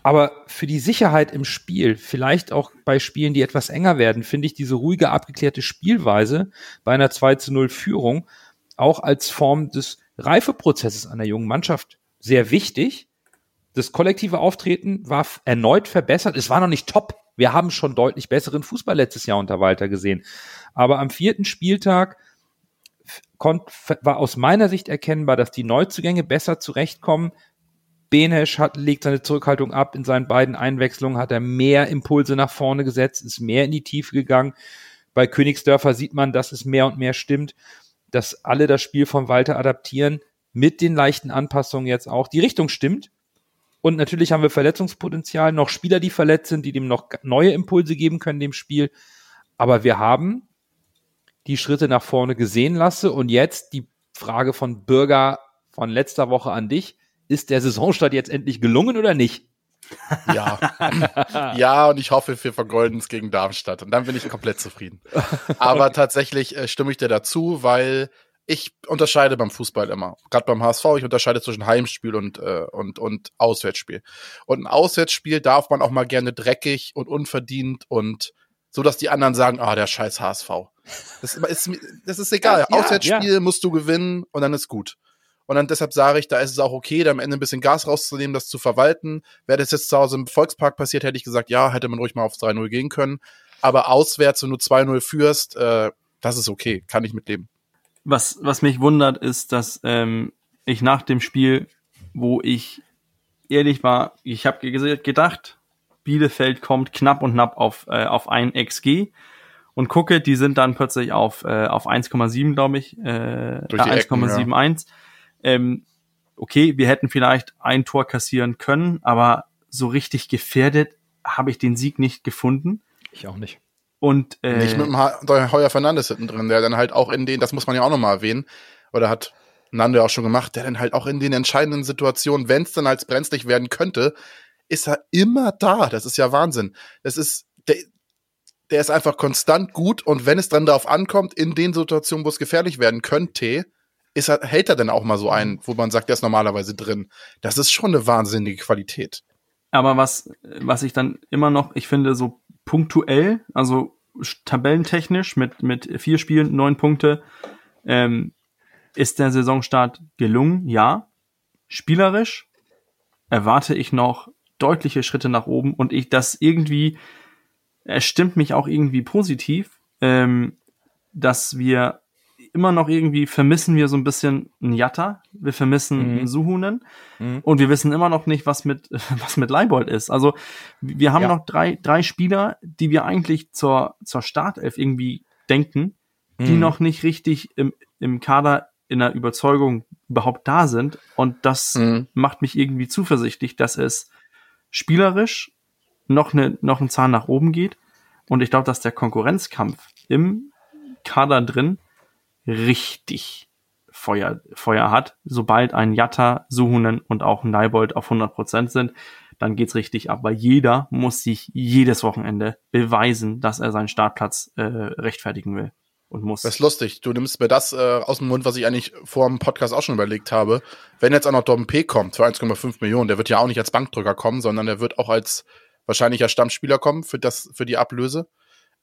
Aber für die Sicherheit im Spiel, vielleicht auch bei Spielen, die etwas enger werden, finde ich diese ruhige, abgeklärte Spielweise bei einer 2 zu 0 Führung auch als Form des Reifeprozesses einer jungen Mannschaft sehr wichtig. Das kollektive Auftreten war erneut verbessert. Es war noch nicht top. Wir haben schon deutlich besseren Fußball letztes Jahr unter Walter gesehen. Aber am vierten Spieltag war aus meiner Sicht erkennbar, dass die Neuzugänge besser zurechtkommen. Benesch hat, legt seine Zurückhaltung ab. In seinen beiden Einwechslungen hat er mehr Impulse nach vorne gesetzt, ist mehr in die Tiefe gegangen. Bei Königsdörfer sieht man, dass es mehr und mehr stimmt, dass alle das Spiel von Walter adaptieren, mit den leichten Anpassungen jetzt auch. Die Richtung stimmt. Und natürlich haben wir Verletzungspotenzial, noch Spieler, die verletzt sind, die dem noch neue Impulse geben können, dem Spiel. Aber wir haben die Schritte nach vorne gesehen lasse. Und jetzt die Frage von Bürger von letzter Woche an dich. Ist der Saisonstart jetzt endlich gelungen oder nicht? Ja. [laughs] ja, und ich hoffe, wir vergolden es gegen Darmstadt. Und dann bin ich komplett zufrieden. [laughs] Aber tatsächlich äh, stimme ich dir dazu, weil ich unterscheide beim Fußball immer. Gerade beim HSV, ich unterscheide zwischen Heimspiel und, äh, und, und Auswärtsspiel. Und ein Auswärtsspiel darf man auch mal gerne dreckig und unverdient und so, dass die anderen sagen, ah, der scheiß HSV. Das ist, das ist egal. Ja, Auswärtsspiel ja. musst du gewinnen und dann ist gut. Und dann deshalb sage ich, da ist es auch okay, da am Ende ein bisschen Gas rauszunehmen, das zu verwalten. Wäre das jetzt zu Hause im Volkspark passiert, hätte ich gesagt, ja, hätte man ruhig mal auf 3-0 gehen können. Aber auswärts, wenn du 2-0 führst, äh, das ist okay, kann ich mitleben. Was, was mich wundert, ist, dass ähm, ich nach dem Spiel, wo ich ehrlich war, ich habe gedacht, Bielefeld kommt knapp und knapp auf, äh, auf ein XG und gucke, die sind dann plötzlich auf, äh, auf 1,7, glaube ich, äh, 1,71. Ja. Ähm, okay, wir hätten vielleicht ein Tor kassieren können, aber so richtig gefährdet habe ich den Sieg nicht gefunden. Ich auch nicht. Und äh, nicht mit dem Heuer Fernandes hinten drin, der dann halt auch in den, das muss man ja auch nochmal erwähnen, oder hat Nando auch schon gemacht, der dann halt auch in den entscheidenden Situationen, wenn es dann als brenzlig werden könnte, ist er immer da. Das ist ja Wahnsinn. Das ist, der, der ist einfach konstant gut und wenn es dann darauf ankommt, in den Situationen, wo es gefährlich werden könnte, ist er, hält er dann auch mal so ein, wo man sagt, der ist normalerweise drin. Das ist schon eine wahnsinnige Qualität. Aber was, was ich dann immer noch, ich finde, so punktuell, also tabellentechnisch mit, mit vier Spielen, neun Punkte, ähm, ist der Saisonstart gelungen, ja. Spielerisch erwarte ich noch deutliche Schritte nach oben und ich das irgendwie, es stimmt mich auch irgendwie positiv, ähm, dass wir immer noch irgendwie vermissen wir so ein bisschen einen Jatta, wir vermissen mhm. einen Suhunen mhm. und wir wissen immer noch nicht, was mit, [laughs] was mit Leibold ist. Also wir haben ja. noch drei, drei Spieler, die wir eigentlich zur, zur Startelf irgendwie denken, die mhm. noch nicht richtig im, im Kader in der Überzeugung überhaupt da sind. Und das mhm. macht mich irgendwie zuversichtlich, dass es spielerisch noch, eine, noch ein Zahn nach oben geht. Und ich glaube, dass der Konkurrenzkampf im Kader drin richtig Feuer, Feuer hat. Sobald ein Jatta, Suhunen und auch Neibold auf 100 Prozent sind, dann geht's richtig ab, weil jeder muss sich jedes Wochenende beweisen, dass er seinen Startplatz äh, rechtfertigen will und muss. Das ist lustig. Du nimmst mir das äh, aus dem Mund, was ich eigentlich vor dem Podcast auch schon überlegt habe. Wenn jetzt auch noch Dom P kommt für 1,5 Millionen, der wird ja auch nicht als Bankdrücker kommen, sondern der wird auch als wahrscheinlicher Stammspieler kommen für das, für die Ablöse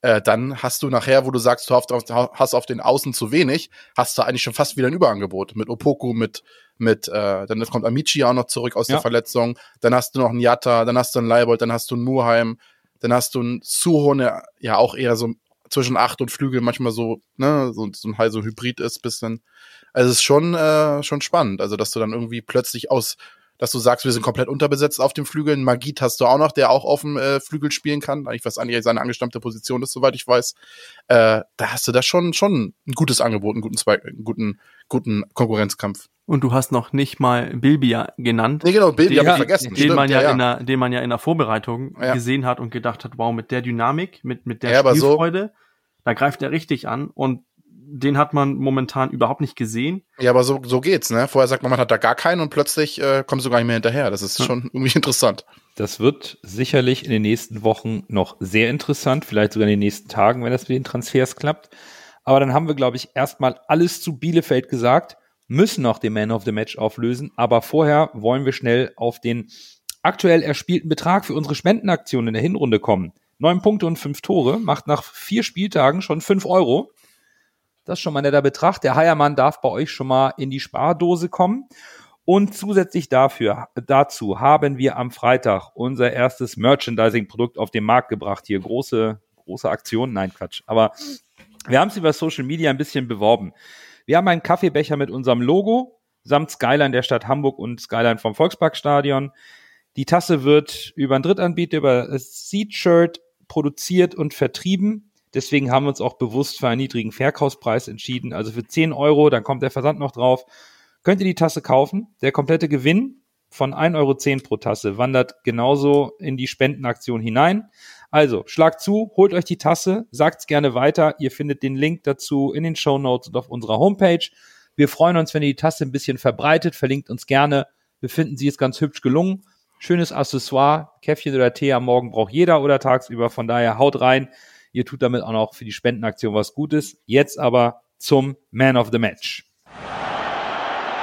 äh, dann hast du nachher, wo du sagst, du hast auf den Außen zu wenig, hast du eigentlich schon fast wieder ein Überangebot mit Opoku, mit mit äh, dann kommt Amici auch noch zurück aus ja. der Verletzung, dann hast du noch einen Yatta, dann hast du einen Leibold, dann hast du einen Muheim, dann hast du einen Suhone, ja auch eher so zwischen Acht und Flügel manchmal so, ne, so, so ein so Hybrid ist, bisschen. Also es ist schon, äh, schon spannend, also dass du dann irgendwie plötzlich aus dass du sagst, wir sind komplett unterbesetzt auf den Flügeln. Magit hast du auch noch, der auch auf dem äh, Flügel spielen kann. Eigentlich was eigentlich seine angestammte Position ist, soweit ich weiß. Äh, da hast du da schon schon ein gutes Angebot, einen guten, Zwei einen guten, guten Konkurrenzkampf. Und du hast noch nicht mal Bilbia genannt. Nee, genau, Bilbia habe ich vergessen. Den Stimmt, man ja, ja, In der, den man ja in der Vorbereitung ja. gesehen hat und gedacht hat, wow, mit der Dynamik, mit, mit der ja, Spielfreude, so. da greift er richtig an. Und den hat man momentan überhaupt nicht gesehen. Ja, aber so, so geht's, ne? Vorher sagt man, man hat da gar keinen und plötzlich äh, kommst du gar nicht mehr hinterher. Das ist ja. schon irgendwie [laughs] interessant. Das wird sicherlich in den nächsten Wochen noch sehr interessant, vielleicht sogar in den nächsten Tagen, wenn das mit den Transfers klappt. Aber dann haben wir, glaube ich, erstmal alles zu Bielefeld gesagt, müssen noch den Man of the Match auflösen. Aber vorher wollen wir schnell auf den aktuell erspielten Betrag für unsere Spendenaktion in der Hinrunde kommen. Neun Punkte und fünf Tore macht nach vier Spieltagen schon fünf Euro. Das ist schon mal netter Betracht. Der Heiermann darf bei euch schon mal in die Spardose kommen. Und zusätzlich dafür, dazu haben wir am Freitag unser erstes Merchandising-Produkt auf den Markt gebracht. Hier große, große Aktion. Nein, Quatsch. Aber wir haben es über Social Media ein bisschen beworben. Wir haben einen Kaffeebecher mit unserem Logo samt Skyline der Stadt Hamburg und Skyline vom Volksparkstadion. Die Tasse wird über einen Drittanbieter, über Seed-Shirt produziert und vertrieben. Deswegen haben wir uns auch bewusst für einen niedrigen Verkaufspreis entschieden. Also für 10 Euro, dann kommt der Versand noch drauf, könnt ihr die Tasse kaufen. Der komplette Gewinn von 1,10 Euro pro Tasse wandert genauso in die Spendenaktion hinein. Also, schlagt zu, holt euch die Tasse, sagt's gerne weiter. Ihr findet den Link dazu in den Show Notes und auf unserer Homepage. Wir freuen uns, wenn ihr die Tasse ein bisschen verbreitet, verlinkt uns gerne. Wir finden sie ist ganz hübsch gelungen. Schönes Accessoire, Käffchen oder Tee am Morgen braucht jeder oder tagsüber. Von daher haut rein. Ihr tut damit auch noch für die Spendenaktion was Gutes. Jetzt aber zum Man of the Match.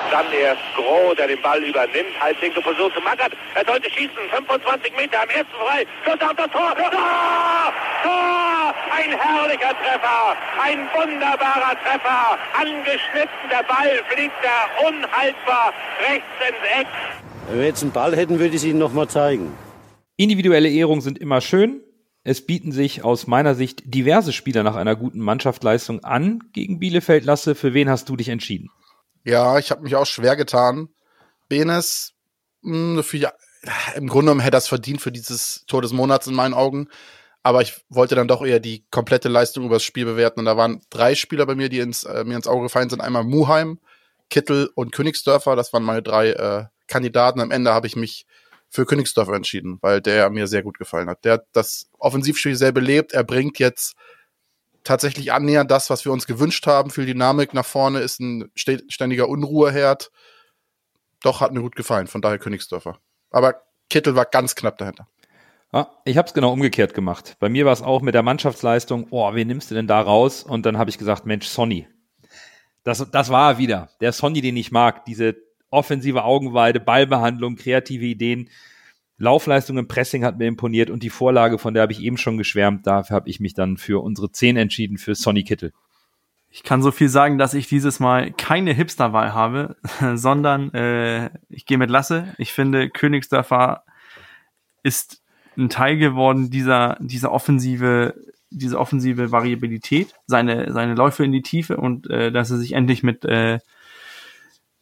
Dann erst Groh, der den Ball übernimmt. Halbwinkel versucht zu Mackert. Er sollte schießen. 25 Meter am ersten frei. Schuss auf das Tor. Tor! Tor! Ein herrlicher Treffer. Ein wunderbarer Treffer. Angeschnitten. Der Ball fliegt da unhaltbar rechts ins Eck. Wenn wir jetzt einen Ball hätten, würde ich es Ihnen nochmal zeigen. Individuelle Ehrungen sind immer schön. Es bieten sich aus meiner Sicht diverse Spieler nach einer guten Mannschaftsleistung an gegen Bielefeld. Lasse, für wen hast du dich entschieden? Ja, ich habe mich auch schwer getan. Benes, mh, hm, für, im Grunde genommen hätte er es verdient für dieses Tor des Monats in meinen Augen. Aber ich wollte dann doch eher die komplette Leistung über das Spiel bewerten. Und da waren drei Spieler bei mir, die ins, äh, mir ins Auge gefallen sind. Einmal Muheim, Kittel und Königsdörfer. Das waren meine drei äh, Kandidaten. Am Ende habe ich mich für Königsdorf entschieden, weil der mir sehr gut gefallen hat. Der hat das Offensivspiel sehr belebt. Er bringt jetzt tatsächlich annähernd das, was wir uns gewünscht haben. Viel Dynamik nach vorne, ist ein ständiger Unruheherd. Doch, hat mir gut gefallen. Von daher Königsdorfer. Aber Kittel war ganz knapp dahinter. Ja, ich habe es genau umgekehrt gemacht. Bei mir war es auch mit der Mannschaftsleistung, oh, wen nimmst du denn da raus? Und dann habe ich gesagt, Mensch, Sonny. Das, das war er wieder. Der Sonny, den ich mag. Diese offensive Augenweide, Ballbehandlung, kreative Ideen. Laufleistung im Pressing hat mir imponiert und die Vorlage, von der habe ich eben schon geschwärmt, dafür habe ich mich dann für unsere 10 entschieden, für Sonny Kittel. Ich kann so viel sagen, dass ich dieses Mal keine Hipsterwahl habe, [laughs] sondern äh, ich gehe mit Lasse. Ich finde, Königsdörfer ist ein Teil geworden dieser, dieser offensive, diese offensive Variabilität, seine, seine Läufe in die Tiefe und äh, dass er sich endlich mit äh,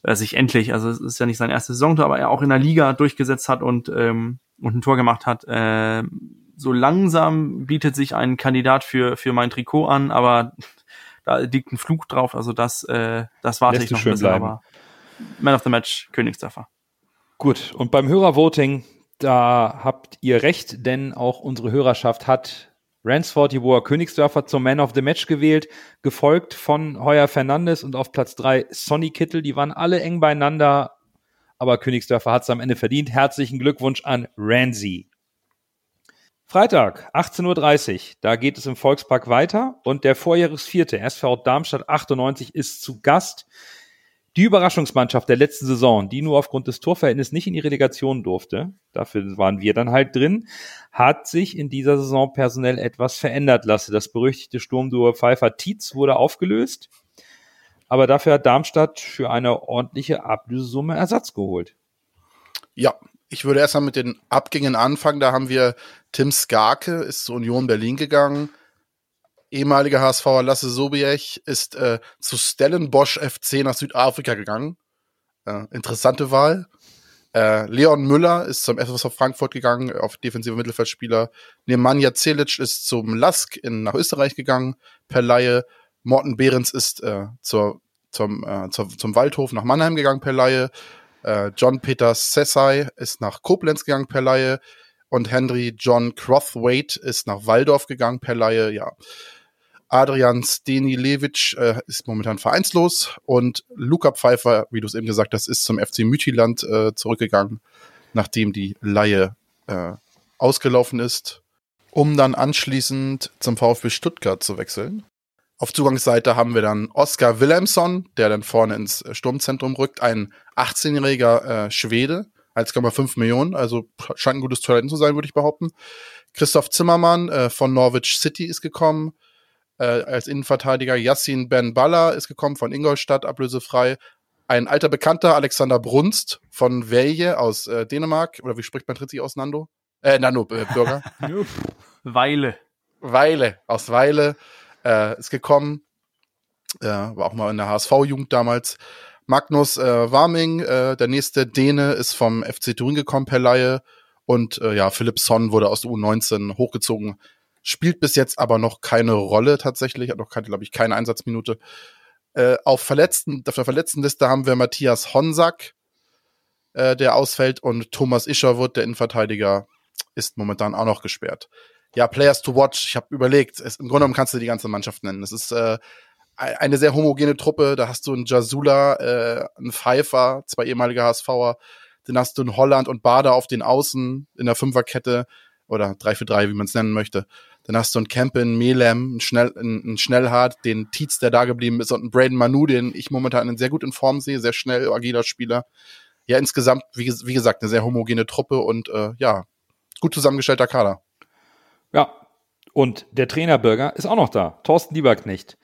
äh, sich endlich, also es ist ja nicht sein erstes Saisontor, aber er auch in der Liga durchgesetzt hat und, ähm, und ein Tor gemacht hat. Äh, so langsam bietet sich ein Kandidat für, für mein Trikot an, aber da liegt ein Fluch drauf, also das, äh, das warte Lässt ich noch ein bisschen, bleiben. aber Man of the Match, Königsdörfer. Gut, und beim Hörervoting, da habt ihr recht, denn auch unsere Hörerschaft hat Ransford Jeboa Königsdörfer zum Man of the Match gewählt, gefolgt von Heuer Fernandes und auf Platz drei Sonny Kittel. Die waren alle eng beieinander, aber Königsdörfer hat es am Ende verdient. Herzlichen Glückwunsch an Ramsey. Freitag, 18.30 Uhr, da geht es im Volkspark weiter und der Vorjahresvierte SV Darmstadt 98 ist zu Gast. Die Überraschungsmannschaft der letzten Saison, die nur aufgrund des Torverhältnisses nicht in die Relegation durfte, dafür waren wir dann halt drin, hat sich in dieser Saison personell etwas verändert lassen. Das berüchtigte Sturmduo Pfeiffer Tietz wurde aufgelöst, aber dafür hat Darmstadt für eine ordentliche Ablösesumme Ersatz geholt. Ja, ich würde erstmal mit den Abgängen anfangen. Da haben wir Tim Skarke, ist zur Union Berlin gegangen ehemaliger HSVer Lasse Sobiech ist äh, zu Stellenbosch FC nach Südafrika gegangen. Äh, interessante Wahl. Äh, Leon Müller ist zum FSV Frankfurt gegangen, auf defensiver Mittelfeldspieler. Nemanja Celic ist zum Lask in, nach Österreich gegangen, per Laie. Morten Behrens ist äh, zur, zum, äh, zur, zum Waldhof nach Mannheim gegangen, per Laie. Äh, John Peter Sessai ist nach Koblenz gegangen, per Laie. Und Henry John Crothwaite ist nach Waldorf gegangen, per Laie, ja Adrian Stenilevic äh, ist momentan vereinslos und Luca Pfeiffer, wie du es eben gesagt hast, ist zum FC Mütiland äh, zurückgegangen, nachdem die Laie äh, ausgelaufen ist, um dann anschließend zum VfB Stuttgart zu wechseln. Auf Zugangsseite haben wir dann Oskar Wilhelmsson, der dann vorne ins Sturmzentrum rückt, ein 18-jähriger äh, Schwede, 1,5 Millionen, also scheint ein gutes Talent zu sein, würde ich behaupten. Christoph Zimmermann äh, von Norwich City ist gekommen. Äh, als Innenverteidiger Yassin Ben Balla ist gekommen von Ingolstadt, ablösefrei. Ein alter Bekannter, Alexander Brunst von Velje aus äh, Dänemark. Oder wie spricht man richtig aus, Nando? Äh, Nando, äh, Bürger. [laughs] Weile. Weile, aus Weile äh, ist gekommen. Äh, war auch mal in der HSV-Jugend damals. Magnus äh, Warming, äh, der nächste Däne, ist vom FC Turin gekommen per Laie. Und äh, ja, Philipp Son wurde aus der U19 hochgezogen. Spielt bis jetzt aber noch keine Rolle tatsächlich, hat noch keine, glaube ich, keine Einsatzminute. Äh, auf, Verletzten, auf der Verletztenliste haben wir Matthias Honsack, äh, der ausfällt, und Thomas Ischerwood, der Innenverteidiger, ist momentan auch noch gesperrt. Ja, Players to watch. Ich habe überlegt, es, im Grunde genommen kannst du die ganze Mannschaft nennen. Es ist äh, eine sehr homogene Truppe. Da hast du einen Jasula, äh, einen Pfeiffer, zwei ehemalige HSVer. Dann hast du einen Holland und Bader auf den Außen in der Fünferkette oder 3 für 3, wie man es nennen möchte. Dann hast du einen Campen, Melem, einen, Schnell, einen, einen Schnellhart, den Tietz, der da geblieben ist, und einen Braden Manu, den ich momentan sehr gut in Form sehe, sehr schnell, agiler Spieler. Ja, insgesamt, wie, wie gesagt, eine sehr homogene Truppe und äh, ja, gut zusammengestellter Kader. Ja, und der Trainerbürger ist auch noch da, Thorsten Lieberknecht.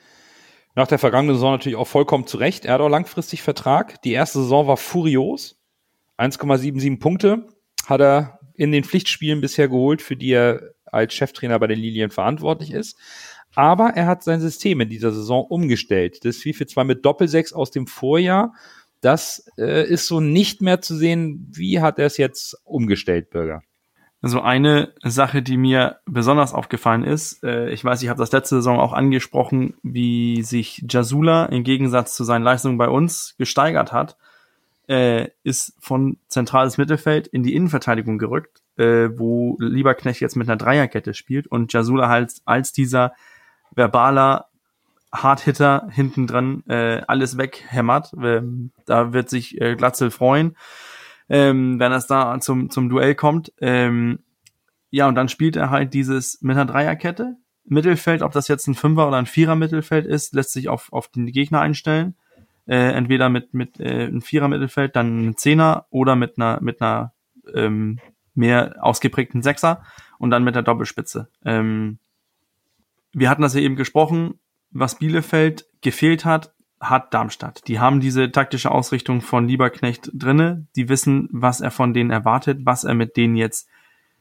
Nach der vergangenen Saison natürlich auch vollkommen zurecht. Er hat auch langfristig Vertrag. Die erste Saison war furios. 1,77 Punkte hat er in den Pflichtspielen bisher geholt, für die er als Cheftrainer bei den Lilien verantwortlich ist. Aber er hat sein System in dieser Saison umgestellt. Das 4-4-2 mit Doppelsechs aus dem Vorjahr. Das äh, ist so nicht mehr zu sehen. Wie hat er es jetzt umgestellt, Bürger? Also eine Sache, die mir besonders aufgefallen ist, äh, ich weiß, ich habe das letzte Saison auch angesprochen, wie sich Jasula im Gegensatz zu seinen Leistungen bei uns gesteigert hat, äh, ist von zentrales Mittelfeld in die Innenverteidigung gerückt, äh, wo Lieberknecht jetzt mit einer Dreierkette spielt und Jasula halt als dieser verbaler Hardhitter hinten dran äh, alles weghämmert. Ähm, da wird sich äh, Glatzel freuen ähm, wenn es da zum, zum Duell kommt. Ähm, ja, und dann spielt er halt dieses mit einer Dreierkette. Mittelfeld, ob das jetzt ein Fünfer oder ein Vierer Mittelfeld ist, lässt sich auf, auf den Gegner einstellen. Äh, entweder mit, mit äh, einem Vierer Mittelfeld, dann ein Zehner oder mit einer, mit einer ähm, mehr ausgeprägten Sechser und dann mit der Doppelspitze. Ähm, wir hatten das ja eben gesprochen, was Bielefeld gefehlt hat, hat Darmstadt. Die haben diese taktische Ausrichtung von Lieberknecht drinne. Die wissen, was er von denen erwartet, was er mit denen jetzt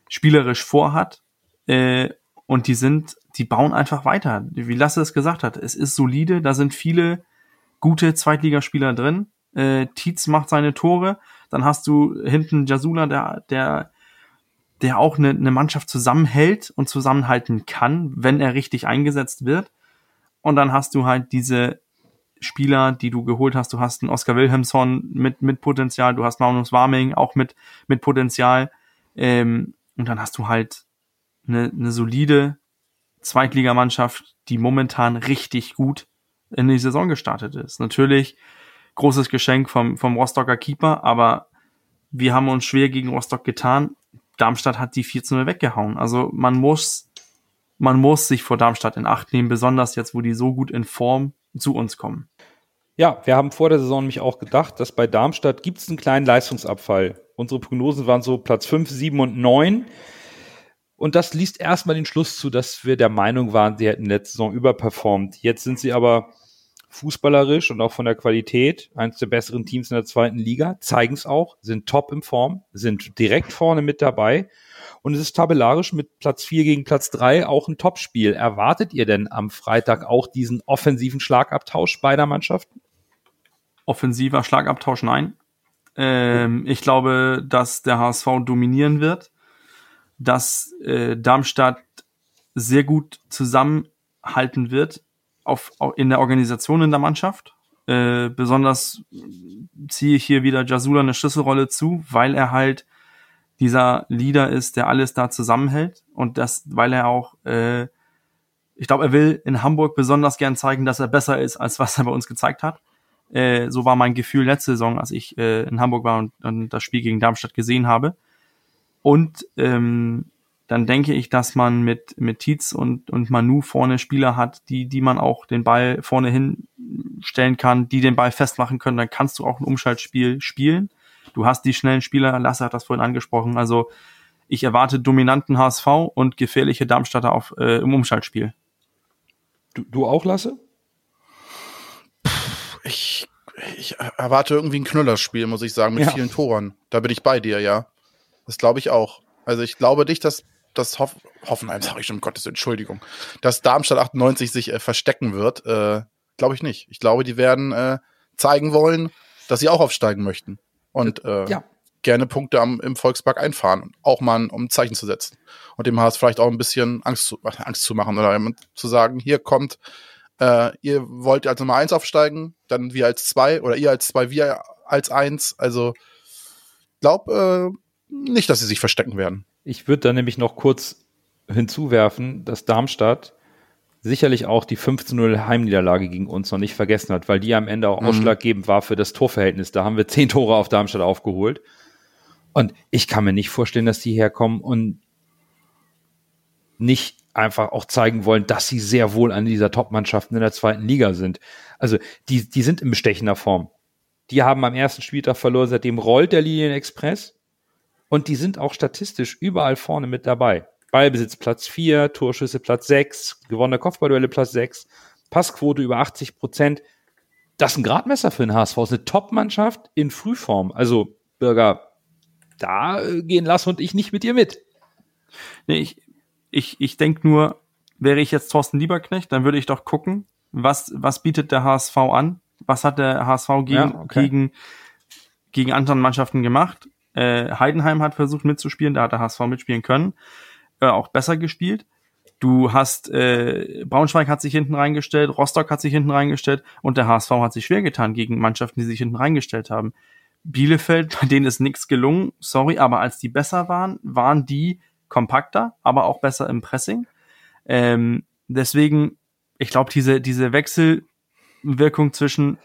spielerisch vorhat. Äh, und die sind, die bauen einfach weiter. Wie Lasse es gesagt hat, es ist solide. Da sind viele gute Zweitligaspieler drin. Äh, Tietz macht seine Tore. Dann hast du hinten Jasula, der, der, der auch eine, eine Mannschaft zusammenhält und zusammenhalten kann, wenn er richtig eingesetzt wird. Und dann hast du halt diese Spieler, die du geholt hast. Du hast einen Oscar Wilhelmsson mit, mit Potenzial, du hast Magnus Warming auch mit, mit Potenzial. Ähm, und dann hast du halt eine, eine solide Zweitligamannschaft, die momentan richtig gut in die Saison gestartet ist. Natürlich großes Geschenk vom, vom Rostocker Keeper, aber wir haben uns schwer gegen Rostock getan. Darmstadt hat die 14 weggehauen. Also man muss, man muss sich vor Darmstadt in Acht nehmen, besonders jetzt, wo die so gut in Form zu uns kommen. Ja, wir haben vor der Saison nämlich auch gedacht, dass bei Darmstadt gibt es einen kleinen Leistungsabfall. Unsere Prognosen waren so Platz 5, 7 und 9. Und das liest erstmal den Schluss zu, dass wir der Meinung waren, sie hätten letzte Saison überperformt. Jetzt sind sie aber fußballerisch und auch von der Qualität eines der besseren Teams in der zweiten Liga, zeigen es auch, sind top in Form, sind direkt vorne mit dabei und es ist tabellarisch mit Platz 4 gegen Platz 3 auch ein Topspiel. Erwartet ihr denn am Freitag auch diesen offensiven Schlagabtausch beider Mannschaften? Offensiver Schlagabtausch, nein. Ähm, ich glaube, dass der HSV dominieren wird, dass äh, Darmstadt sehr gut zusammenhalten wird auf, in der Organisation in der Mannschaft. Äh, besonders ziehe ich hier wieder Jasula eine Schlüsselrolle zu, weil er halt dieser Leader ist, der alles da zusammenhält und das, weil er auch äh, ich glaube, er will in Hamburg besonders gern zeigen, dass er besser ist, als was er bei uns gezeigt hat. Äh, so war mein Gefühl letzte Saison, als ich äh, in Hamburg war und, und das Spiel gegen Darmstadt gesehen habe. Und ähm, dann denke ich, dass man mit, mit Tietz und, und Manu vorne Spieler hat, die, die man auch den Ball vorne hinstellen kann, die den Ball festmachen können. Dann kannst du auch ein Umschaltspiel spielen. Du hast die schnellen Spieler, Lasse hat das vorhin angesprochen. Also ich erwarte dominanten HSV und gefährliche Darmstadter auf, äh, im Umschaltspiel. Du, du auch, Lasse? Ich, ich erwarte irgendwie ein Knüllerspiel, muss ich sagen, mit Ja. vielen Toren. Da bin ich bei dir, ja. Das glaube ich auch. Also ich glaube nicht, dass dass Hoff Hoffenheim, sage ich schon, um Gottes Entschuldigung, dass Darmstadt 98 sich äh, verstecken wird, äh, glaube ich nicht. Ich glaube, die werden äh, zeigen wollen, dass sie auch aufsteigen möchten und äh, Ja. gerne Punkte am, im Volkspark einfahren, auch mal um ein Zeichen zu setzen und dem HSV vielleicht auch ein bisschen Angst zu, Angst zu machen oder zu sagen, hier kommt, äh, ihr wollt als Nummer eins aufsteigen, dann wir als zwei oder ihr als zwei, wir als eins. Also glaub äh, nicht, dass sie sich verstecken werden. Ich würde da nämlich noch kurz hinzuwerfen, dass Darmstadt sicherlich auch die 15-0 Heimniederlage gegen uns noch nicht vergessen hat, weil die am Ende auch Mhm. ausschlaggebend war für das Torverhältnis. Da haben wir zehn Tore auf Darmstadt aufgeholt. Und ich kann mir nicht vorstellen, dass die herkommen und nicht einfach auch zeigen wollen, dass sie sehr wohl an dieser Top-Mannschaften in der zweiten Liga sind. Also die, die sind in bestechender Form. Die haben am ersten Spieltag verloren, seitdem rollt der Linienexpress. Und die sind auch statistisch überall vorne mit dabei. Ballbesitz Platz 4, Torschüsse Platz 6, gewonnene Kopfballduelle Platz 6, Passquote über 80 Prozent. Das ist ein Gradmesser für den HSV. Das ist eine Top-Mannschaft in Frühform. Also, Bürger, da äh, gehen Lasse und ich nicht mit dir mit. Nee, ich, ich, ich denke nur, wäre ich jetzt Thorsten Lieberknecht, dann würde ich doch gucken, was, was bietet der HSV an? Was hat der HSV gegen, Ja, okay. gegen, gegen anderen Mannschaften gemacht? Äh, Heidenheim hat versucht mitzuspielen, da hat der HSV mitspielen können, äh, auch besser gespielt. Du hast, äh, Braunschweig hat sich hinten reingestellt, Rostock hat sich hinten reingestellt und der HSV hat sich schwer getan gegen Mannschaften, die sich hinten reingestellt haben. Bielefeld, bei denen ist nichts gelungen, sorry, aber als die besser waren, waren die kompakter, aber auch besser im Pressing. Ähm, deswegen, ich glaube, diese, diese Wechselwirkung zwischen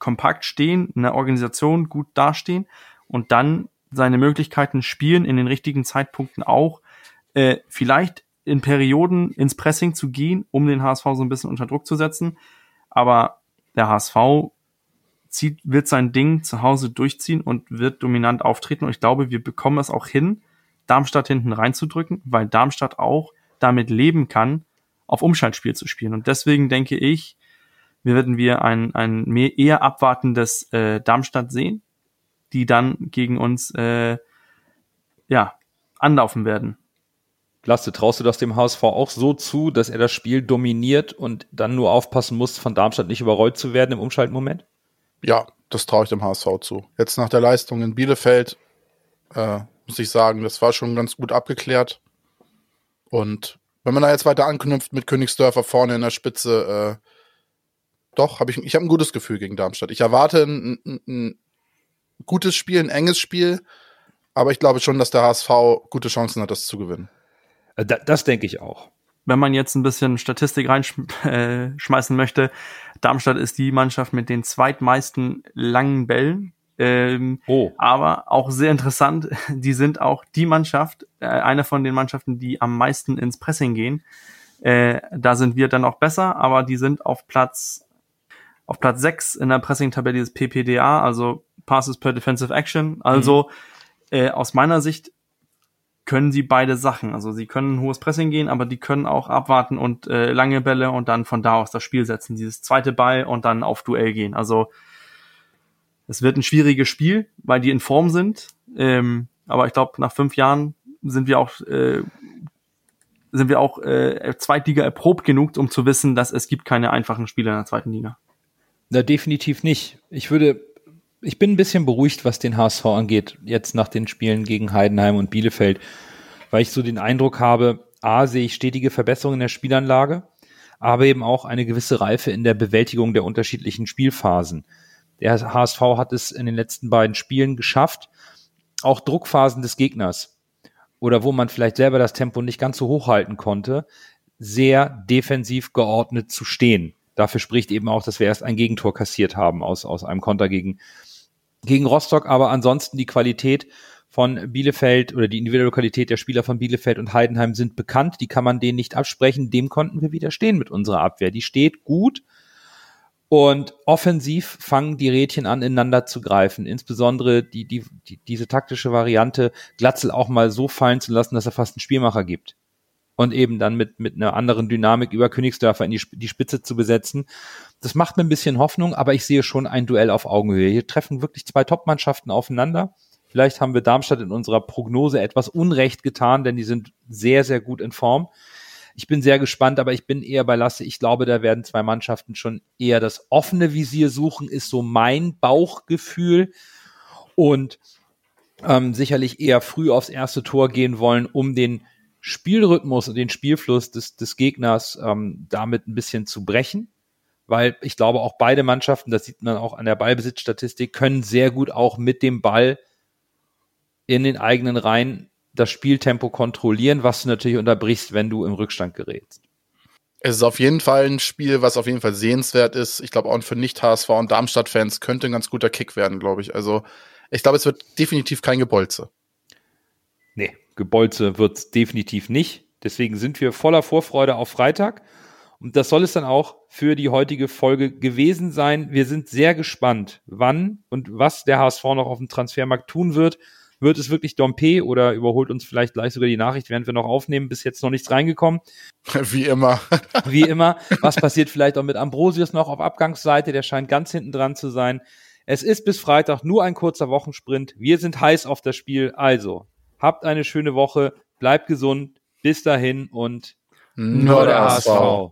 kompakt stehen, in der Organisation gut dastehen und dann seine Möglichkeiten spielen, in den richtigen Zeitpunkten auch, äh, vielleicht in Perioden ins Pressing zu gehen, um den HSV so ein bisschen unter Druck zu setzen. Aber der HSV zieht, wird sein Ding zu Hause durchziehen und wird dominant auftreten. Und ich glaube, wir bekommen es auch hin, Darmstadt hinten reinzudrücken, weil Darmstadt auch damit leben kann, auf Umschaltspiel zu spielen. Und deswegen denke ich, wir werden wir ein, ein mehr, eher abwartendes äh, Darmstadt sehen, die dann gegen uns äh, ja, anlaufen werden. Lasse, traust du das dem HSV auch so zu, dass er das Spiel dominiert und dann nur aufpassen muss, von Darmstadt nicht überrollt zu werden im Umschaltmoment? Ja, das traue ich dem HSV zu. Jetzt nach der Leistung in Bielefeld äh, muss ich sagen, das war schon ganz gut abgeklärt. Und wenn man da jetzt weiter anknüpft mit Königsdörfer vorne in der Spitze, äh, doch, habe ich, ich habe ein gutes Gefühl gegen Darmstadt. Ich erwarte ein, ein, ein gutes Spiel, ein enges Spiel, aber ich glaube schon, dass der HSV gute Chancen hat, das zu gewinnen. Äh, da- Das denke ich auch. wenn man jetzt ein bisschen Statistik reinschmeißen möchte, Darmstadt ist die Mannschaft mit den zweitmeisten langen Bällen. Ähm, Oh. aber auch sehr interessant, [laughs] die sind auch die Mannschaft, äh, eine von den Mannschaften, die am meisten ins Pressing gehen. Äh, da sind wir dann auch besser, aber die sind auf Platz auf Platz 6 in der Pressing-Tabelle des PPDA, also Passes per Defensive Action. Also äh, aus meiner Sicht können sie beide Sachen. Also sie können hohes Pressing gehen, aber die können auch abwarten und äh, lange Bälle und dann von da aus das Spiel setzen. Dieses zweite Ball und dann auf Duell gehen. Also es wird ein schwieriges Spiel, weil die in Form sind. Ähm, aber ich glaube, nach fünf Jahren sind wir auch äh, sind wir auch äh, Zweitliga erprobt genug, um zu wissen, dass es gibt keine einfachen Spiele in der zweiten Liga. Na, definitiv nicht. Ich würde, ich bin ein bisschen beruhigt, was den HSV angeht, jetzt nach den Spielen gegen Heidenheim und Bielefeld, weil ich so den Eindruck habe, A, sehe ich stetige Verbesserungen in der Spielanlage, aber eben auch eine gewisse Reife in der Bewältigung der unterschiedlichen Spielphasen. Der HSV hat es in den letzten beiden Spielen geschafft, auch Druckphasen des Gegners oder wo man vielleicht selber das Tempo nicht ganz so hoch halten konnte, sehr defensiv geordnet zu stehen. Dafür spricht eben auch, dass wir erst ein Gegentor kassiert haben aus, aus einem Konter gegen, gegen Rostock. Aber ansonsten die Qualität von Bielefeld oder die individuelle Qualität der Spieler von Bielefeld und Heidenheim sind bekannt. Die kann man denen nicht absprechen. Dem konnten wir widerstehen mit unserer Abwehr. Die steht gut. Und offensiv fangen die Rädchen an, ineinander zu greifen. Insbesondere die, die, die, diese taktische Variante, Glatzel auch mal so fallen zu lassen, dass er fast einen Spielmacher gibt. Und eben dann mit, mit einer anderen Dynamik über Königsdörfer in die, die Spitze zu besetzen. Das macht mir ein bisschen Hoffnung, aber ich sehe schon ein Duell auf Augenhöhe. Hier treffen wirklich zwei Top-Mannschaften aufeinander. Vielleicht haben wir Darmstadt in unserer Prognose etwas Unrecht getan, denn die sind sehr, sehr gut in Form. Ich bin sehr gespannt, aber ich bin eher bei Lasse. Ich glaube, da werden zwei Mannschaften schon eher das offene Visier suchen, ist so mein Bauchgefühl. Und ähm, sicherlich eher früh aufs erste Tor gehen wollen, um den Spielrhythmus und den Spielfluss des, des Gegners ähm, damit ein bisschen zu brechen. Weil ich glaube, auch beide Mannschaften, das sieht man auch an der Ballbesitzstatistik, können sehr gut auch mit dem Ball in den eigenen Reihen das Spieltempo kontrollieren, was du natürlich unterbrichst, wenn du im Rückstand gerätst. Es ist auf jeden Fall ein Spiel, was auf jeden Fall sehenswert ist. Ich glaube, auch für Nicht-HSV und Darmstadt-Fans könnte ein ganz guter Kick werden, glaube ich. Also, ich glaube, es wird definitiv kein Gebolze. Nee, Gebolze wird es definitiv nicht. Deswegen sind wir voller Vorfreude auf Freitag. Und das soll es dann auch für die heutige Folge gewesen sein. Wir sind sehr gespannt, wann und was der HSV noch auf dem Transfermarkt tun wird. Wird es wirklich Dompe oder überholt uns vielleicht gleich sogar die Nachricht, während wir noch aufnehmen? Bis jetzt noch nichts reingekommen. [laughs] Wie immer. [laughs] Wie immer. Was passiert vielleicht auch mit Ambrosius noch auf Abgangsseite? Der scheint ganz hinten dran zu sein. Es ist bis Freitag nur ein kurzer Wochensprint. Wir sind heiß auf das Spiel. Also, Habt eine schöne Woche, bleibt gesund, bis dahin und nur der HSV.